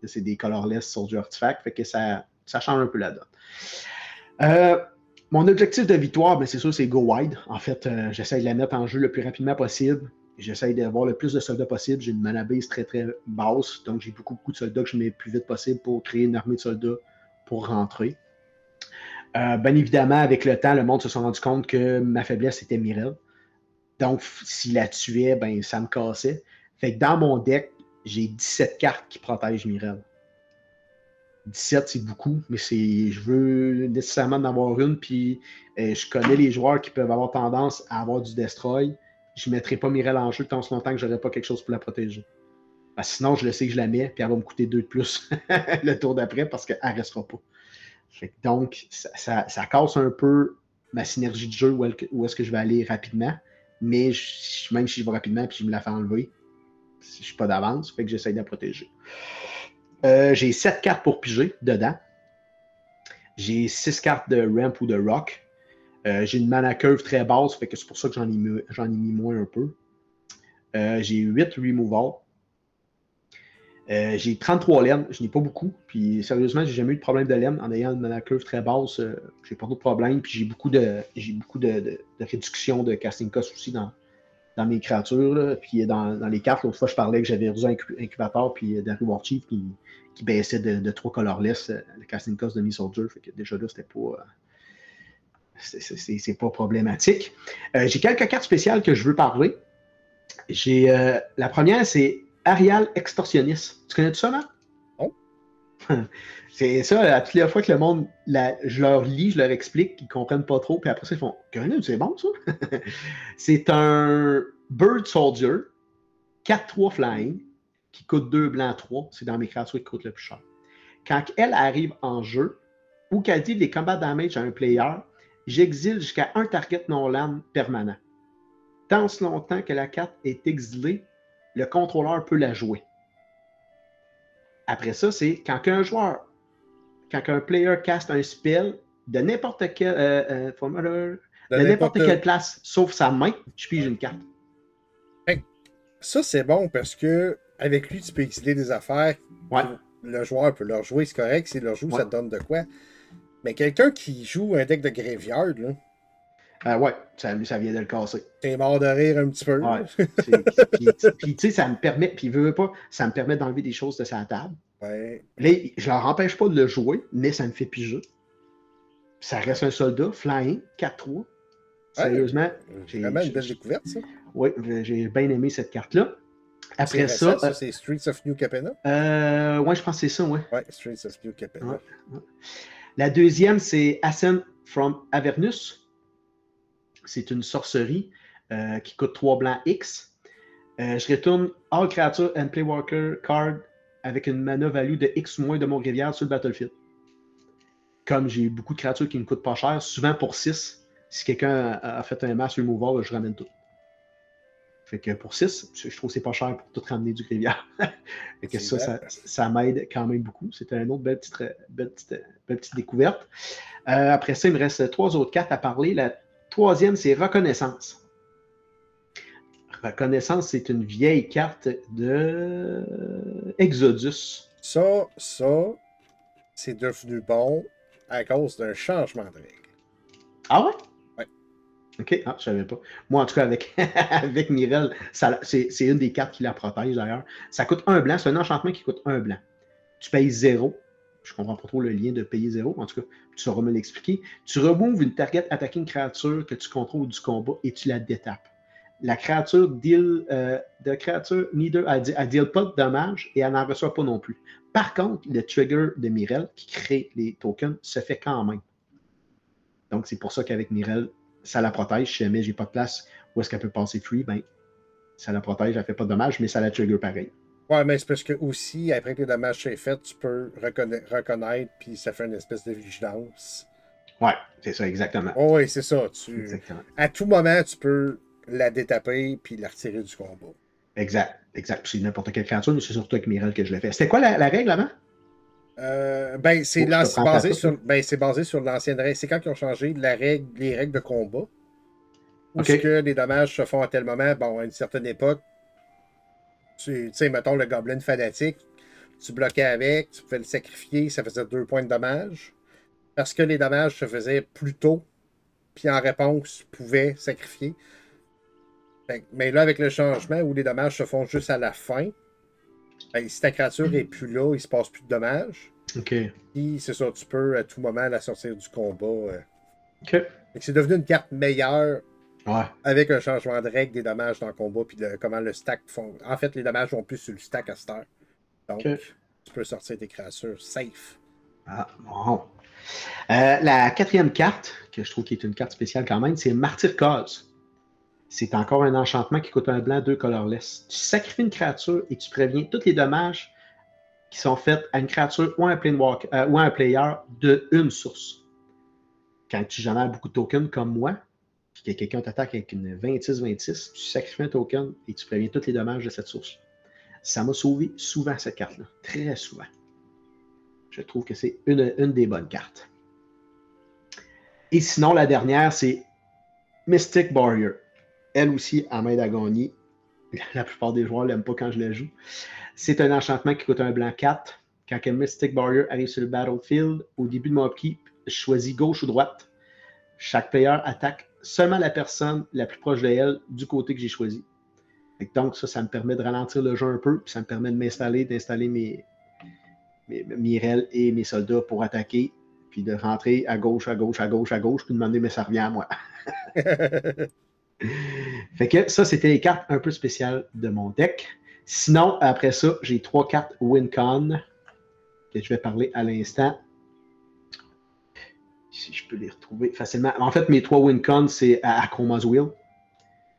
c'est des colorless soldier artefacts. Fait que ça, ça change un peu la donne. Euh, mon objectif de victoire, ben, c'est sûr, c'est go wide. En fait, euh, j'essaie de la mettre en jeu le plus rapidement possible. J'essaie d'avoir le plus de soldats possible. J'ai une mana base très très basse, donc j'ai beaucoup, beaucoup de soldats que je mets le plus vite possible pour créer une armée de soldats pour rentrer. Euh, bien évidemment, avec le temps, le monde se sont rendu compte que ma faiblesse était Mirel. Donc, s'il la tuait, ben, ça me cassait. Fait que dans mon deck, j'ai 17 cartes qui protègent Mirel. 17, c'est beaucoup, mais c'est, je veux nécessairement en avoir une. Puis euh, je connais les joueurs qui peuvent avoir tendance à avoir du destroy. Je ne mettrai pas Mirel en jeu tant que je n'aurai pas quelque chose pour la protéger. sinon, je le sais que je la mets, puis elle va me coûter deux de plus le tour d'après parce qu'elle ne restera pas. Donc, ça, casse un peu ma synergie de jeu où, est-ce que je vais aller rapidement. Mais même si je vais rapidement puis je me la fais enlever, je suis pas d'avance, fait que j'essaie de la protéger. Euh, j'ai 7 cartes pour piger dedans. J'ai 6 cartes de ramp ou de rock. Euh, j'ai une mana curve très basse, fait que c'est pour ça que j'en ai, ai, mis moins un peu. Euh, j'ai 8 removal. Euh, j'ai 33 laines, je n'ai pas beaucoup. Puis sérieusement, j'ai jamais eu de problème de laine. En ayant une mana curve très basse, euh, j'ai pas d'autres problèmes. Puis j'ai beaucoup de j'ai beaucoup de, réduction de casting cost aussi dans, dans mes créatures. Puis dans, les cartes, l'autre fois, je parlais que j'avais réduit un incubateur puis d'un Reward Chief qui, qui baissait de, de 3 colorless le casting cost de mes soldiers. Fait que déjà là, c'était pas. c'est pas problématique. j'ai quelques cartes spéciales que je veux parler. J'ai la première, c'est Arial extorsionniste. Tu connais tout ça, non? Non. c'est ça, à toutes les fois que le monde, je leur lis, je leur explique, ils ne comprennent pas trop, puis après ça, ils font c'est bon ça? c'est un Bird Soldier, 4-3 flying, qui coûte 2 blancs 3. C'est dans mes créatures qui coûtent le plus cher. Quand elle arrive en jeu, ou qu'elle dit des combats damage à un player, j'exile jusqu'à un target non-land permanent. Tant ce longtemps que la carte est exilée, le contrôleur peut la jouer. Après ça, c'est quand un joueur, quand un player caste un spell de n'importe quel, euh, euh, de, n'importe quelle place, sauf sa main, je pige une carte. Ça, c'est bon parce que avec lui, tu peux exiler des affaires. Ouais. Le joueur peut leur jouer, c'est correct. S'il leur joue, ça te donne de quoi. Mais quelqu'un qui joue un deck de graveyard, là, euh, ouais, ça, ça vient de le casser. T'es mort de rire un petit peu. Ouais. puis, tu sais, ça me permet, puis il veut pas, ça me permet d'enlever des choses de sa table. Ouais. Là, je leur empêche pas de le jouer, mais ça me fait piger. Ça reste un soldat, flying, 4-3. Sérieusement. J'ai vraiment une belle découverte, ça. Oui, j'ai bien aimé cette carte-là. Après ça. ça, c'est Streets of New Capenna? Euh, ouais, je pense que c'est ça, ouais. Ouais, Streets of New Capenna. La deuxième, c'est Ascend from Avernus c'est une sorcerie euh, qui coûte 3 blancs X. Euh, je retourne All Creature and Playwalker card avec une mana value de X ou moins de mon rivière sur le battlefield. Comme j'ai beaucoup de créatures qui ne coûtent pas cher, souvent pour 6, si quelqu'un a fait un mass removal, je ramène tout. Fait que pour 6, je trouve que c'est pas cher pour tout ramener du rivière. fait que ça, ça, m'aide quand même beaucoup. C'était une autre belle petite, belle petite, découverte. Euh, après ça, il me reste trois autres cartes à parler. La Troisième, c'est reconnaissance. Reconnaissance, c'est une vieille carte de Exodus. Ça, ça, c'est devenu bon à cause d'un changement de règle. Ah ouais? Ouais. OK, ah, je savais pas. Moi, en tout cas, avec, avec Mirel, c'est une des cartes qui la protège d'ailleurs. Ça coûte un blanc, c'est un enchantement qui coûte un blanc. Tu payes zéro, je comprends pas trop le lien de payer zéro. En tout cas, tu sauras me l'expliquer. Tu removes une target une créature que tu contrôles du combat et tu la détapes. La créature deal, euh, de créature elle, deal pas de dommages et elle n'en reçoit pas non plus. Par contre, le trigger de Mirel qui crée les tokens se fait quand même. Donc, c'est pour ça qu'avec Mirel, ça la protège. Si jamais j'ai pas de place où est-ce qu'elle peut passer free, ben, ça la protège, elle fait pas de dommages, mais ça la trigger pareil. Ouais, mais c'est parce que aussi, après que le dommage soit fait, tu peux reconnaître, puis ça fait une espèce de vigilance. Ouais, c'est ça, exactement. Oh, oui, c'est ça. Tu... À tout moment, tu peux la détaper puis la retirer du combat. Exact, exact. C'est n'importe quelle créature, mais c'est surtout avec Mirel que je l'ai fait. C'était quoi la, règle avant? Euh, ben, c'est basé, sur, ben, basé sur l'ancienne règle. C'est quand ils ont changé la règle, les règles de combat. Où ce que les dommages se font à tel moment, bon, à une certaine époque, tu sais, mettons le Goblin fanatique, tu bloquais avec, tu pouvais le sacrifier, ça faisait deux points de dommage. Parce que les dommages se faisaient plus tôt, puis en réponse, tu pouvais sacrifier. mais là, avec le changement où les dommages se font juste à la fin, ben, si ta créature n'est plus là, il se passe plus de dommages. OK. Puis c'est ça, tu peux à tout moment la sortir du combat. Euh. OK. C'est devenu une carte meilleure avec un changement de règle des dommages dans le combat, puis comment le stack font. En fait, les dommages vont plus sur le stack à cette heure. Donc, tu peux sortir tes créatures safe. Ah, bon. Euh, la quatrième carte, que je trouve qui est une carte spéciale quand même, c'est Martyr Cause. C'est encore un enchantement qui coûte un blanc, deux colorless. Tu sacrifies une créature et tu préviens tous les dommages qui sont faits à une créature ou à un, euh, ou un player de une source. Quand tu génères beaucoup de tokens comme moi, puis que quelqu'un t'attaque avec une 26-26, tu sacrifies un token et tu préviens tous les dommages de cette source. Ça m'a sauvé souvent cette carte-là, très souvent. Je trouve que c'est une, une, des bonnes cartes. Et sinon, la dernière, c'est Mystic Barrier. Elle aussi, à main d'agonie. la plupart des joueurs ne l'aiment pas quand je le joue. C'est un enchantement qui coûte un blanc 4. Quand un Mystic Barrier arrive sur le battlefield, au début de mon upkeep, je choisis gauche ou droite. Chaque player attaque seulement la personne la plus proche de elle du côté que j'ai choisi. donc, ça, ça me permet de ralentir le jeu un peu, puis ça me permet de m'installer, d'installer mes, mes, mes et mes soldats pour attaquer, puis de rentrer à gauche, à gauche, à gauche, à gauche, puis de demander, mais ça à moi. fait que ça, c'était les cartes un peu spéciales de mon deck. Sinon, après ça, j'ai trois cartes WinCon que je vais parler à l'instant. Si je peux les retrouver facilement. En fait, mes trois WinCon, c'est à Chroma's Wheel,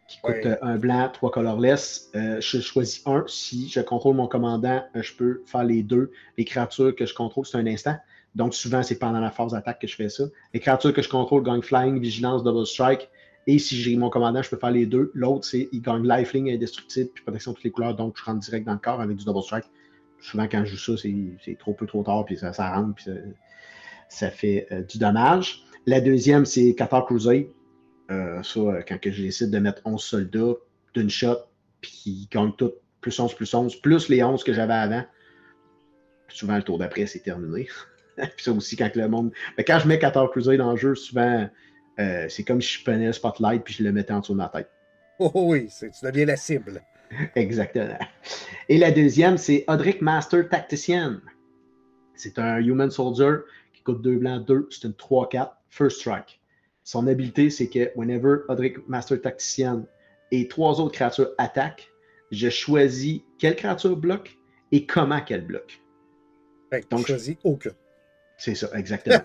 qui coûte euh, un blanc, trois colorless. Euh, je choisis un. Si je contrôle mon commandant, euh, je peux faire les deux. Les créatures que je contrôle, c'est un instant. Donc, souvent, c'est pendant la phase d'attaque que je fais ça. Les créatures que je contrôle gagnent Flying, Vigilance, Double Strike. Et si j'ai mon commandant, je peux faire les deux. L'autre, c'est il gagne Lifeling, Indestructible, puis protection de toutes les couleurs. Donc, je rentre direct dans le corps avec du Double Strike. Souvent, quand je joue ça, c'est trop peu trop tard, puis ça, ça rentre, puis ça, fait euh, du dommage. La deuxième, c'est Qatar Cruiser. Euh, ça, euh, quand que je décide de mettre 11 soldats d'une shot, puis ils gagnent tout plus 11, plus 11, plus les 11 que j'avais avant. Souvent, le tour d'après, c'est terminé. puis ça aussi, quand le monde. Mais quand je mets 14 Cruiser dans le jeu, souvent, euh, c'est comme si je prenais le spotlight puis je le mettais en dessous de ma tête. Oh oui, tu deviens la cible. Exactement. Et la deuxième, c'est Odric Master Tactician. C'est un Human Soldier qui coûte 2 blancs, 2, c'est une 3-4, First Strike. Son habileté, c'est que whenever Odric Master Tactician et trois autres créatures attaquent, je choisis quelle créature bloque et comment qu'elle bloque. Donc, je choisis aucun. C'est ça, exactement.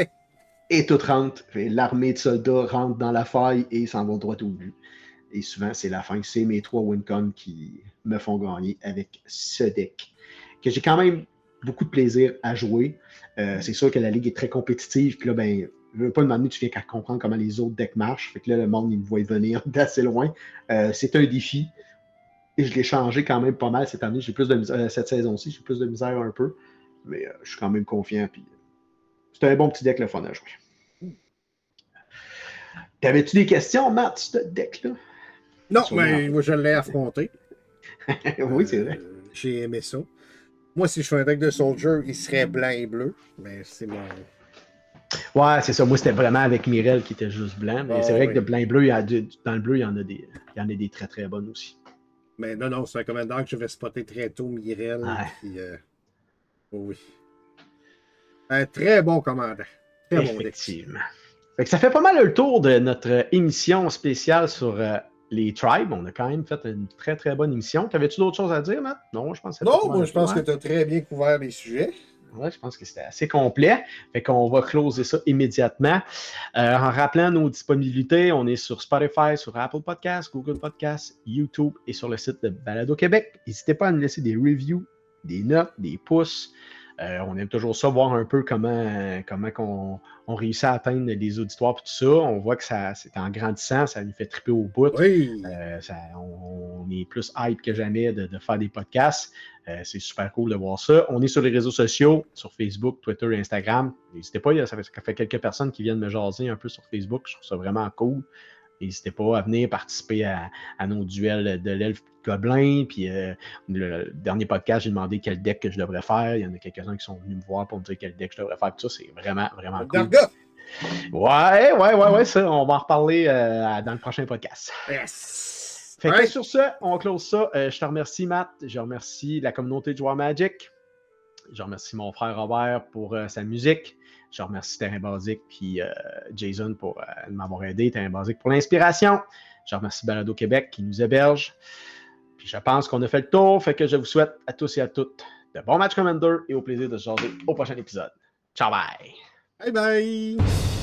et tout rentre. L'armée de soldats rentre dans la faille et s'en va droit au but. Et souvent, c'est la fin. C'est mes trois Wincon qui me font gagner avec ce deck. Que j'ai quand même beaucoup de plaisir à jouer. Euh, c'est sûr que la ligue est très compétitive. Puis là, ben, je veux pas demander, tu viens qu'à comprendre comment les autres decks marchent. Fait que là, le monde, il me voit venir d'assez loin. Euh, c'est un défi. Et je l'ai changé quand même pas mal cette année. J'ai plus de misère, euh, cette saison-ci, j'ai plus de misère un peu. Mais je suis quand même confiant. Puis c'est un bon petit deck le fun à jouer. T'avais-tu des questions, Matt, sur ce deck-là? Non, mais moi je l'ai affronté. oui, c'est vrai. J'ai aimé ça. Moi, si je fais un deck de Soldier, il serait blanc et bleu. Mais c'est mon. Ouais, c'est ça. Moi, c'était vraiment avec Mirel qui était juste blanc. Mais c'est ah vrai que de blanc et bleu, il y a dans le bleu, il y en a des, il y en a des très très bonnes aussi. Mais non, non, c'est un commandant que je vais spotter très tôt, Mirel. Euh, oui. Un très bon commandant. Très Effectivement. ça fait pas mal le tour de notre émission spéciale sur euh, les tribes. On a quand même fait une très très bonne émission. T'avais-tu d'autres choses à dire, Matt? Non, je pense que Non, moi je pense que tu as très bien couvert les sujets. Ouais, je pense que c'était assez complet. Fait qu'on va closer ça immédiatement. Euh, en rappelant nos disponibilités, on est sur Spotify, sur Apple Podcasts, Google Podcasts, YouTube et sur le site de Balado Québec. N'hésitez pas à nous laisser des reviews, des notes, des pouces. Euh, on aime toujours ça, voir un peu comment, comment on, réussit à atteindre des auditoires et tout ça. On voit que ça c'est en grandissant, ça nous fait triper au bout. Euh, on, est plus hype que jamais de, faire des podcasts. Euh, c'est super cool de voir ça. On est sur les réseaux sociaux, sur Facebook, Twitter et Instagram. N'hésitez pas, ça fait, ça fait quelques personnes qui viennent me jaser un peu sur Facebook. Je trouve ça vraiment cool. N'hésitez pas à venir participer à, nos duels de l'elfe gobelin. Puis euh, le dernier podcast, j'ai demandé quel deck que je devrais faire. Il y en a quelques-uns qui sont venus me voir pour me dire quel deck je devrais faire. Tout ça, c'est vraiment, vraiment cool. Ouais, ouais, ouais, ouais, ça, on va en reparler euh, dans le prochain podcast. Yes. Fait que sur ce, on close ça. Euh, je te remercie, Matt. Je remercie la communauté de joueurs Magic. Je remercie mon frère Robert pour sa musique. Je remercie Terrain Basique puis euh, Jason pour euh, m'avoir aidé, Terrain Basique pour l'inspiration. Je remercie Balado Québec qui nous héberge. Puis je pense qu'on a fait le tour, fait que je vous souhaite à tous et à toutes de bons matchs Commander et au plaisir de se jaser au prochain épisode. Ciao bye! Bye bye!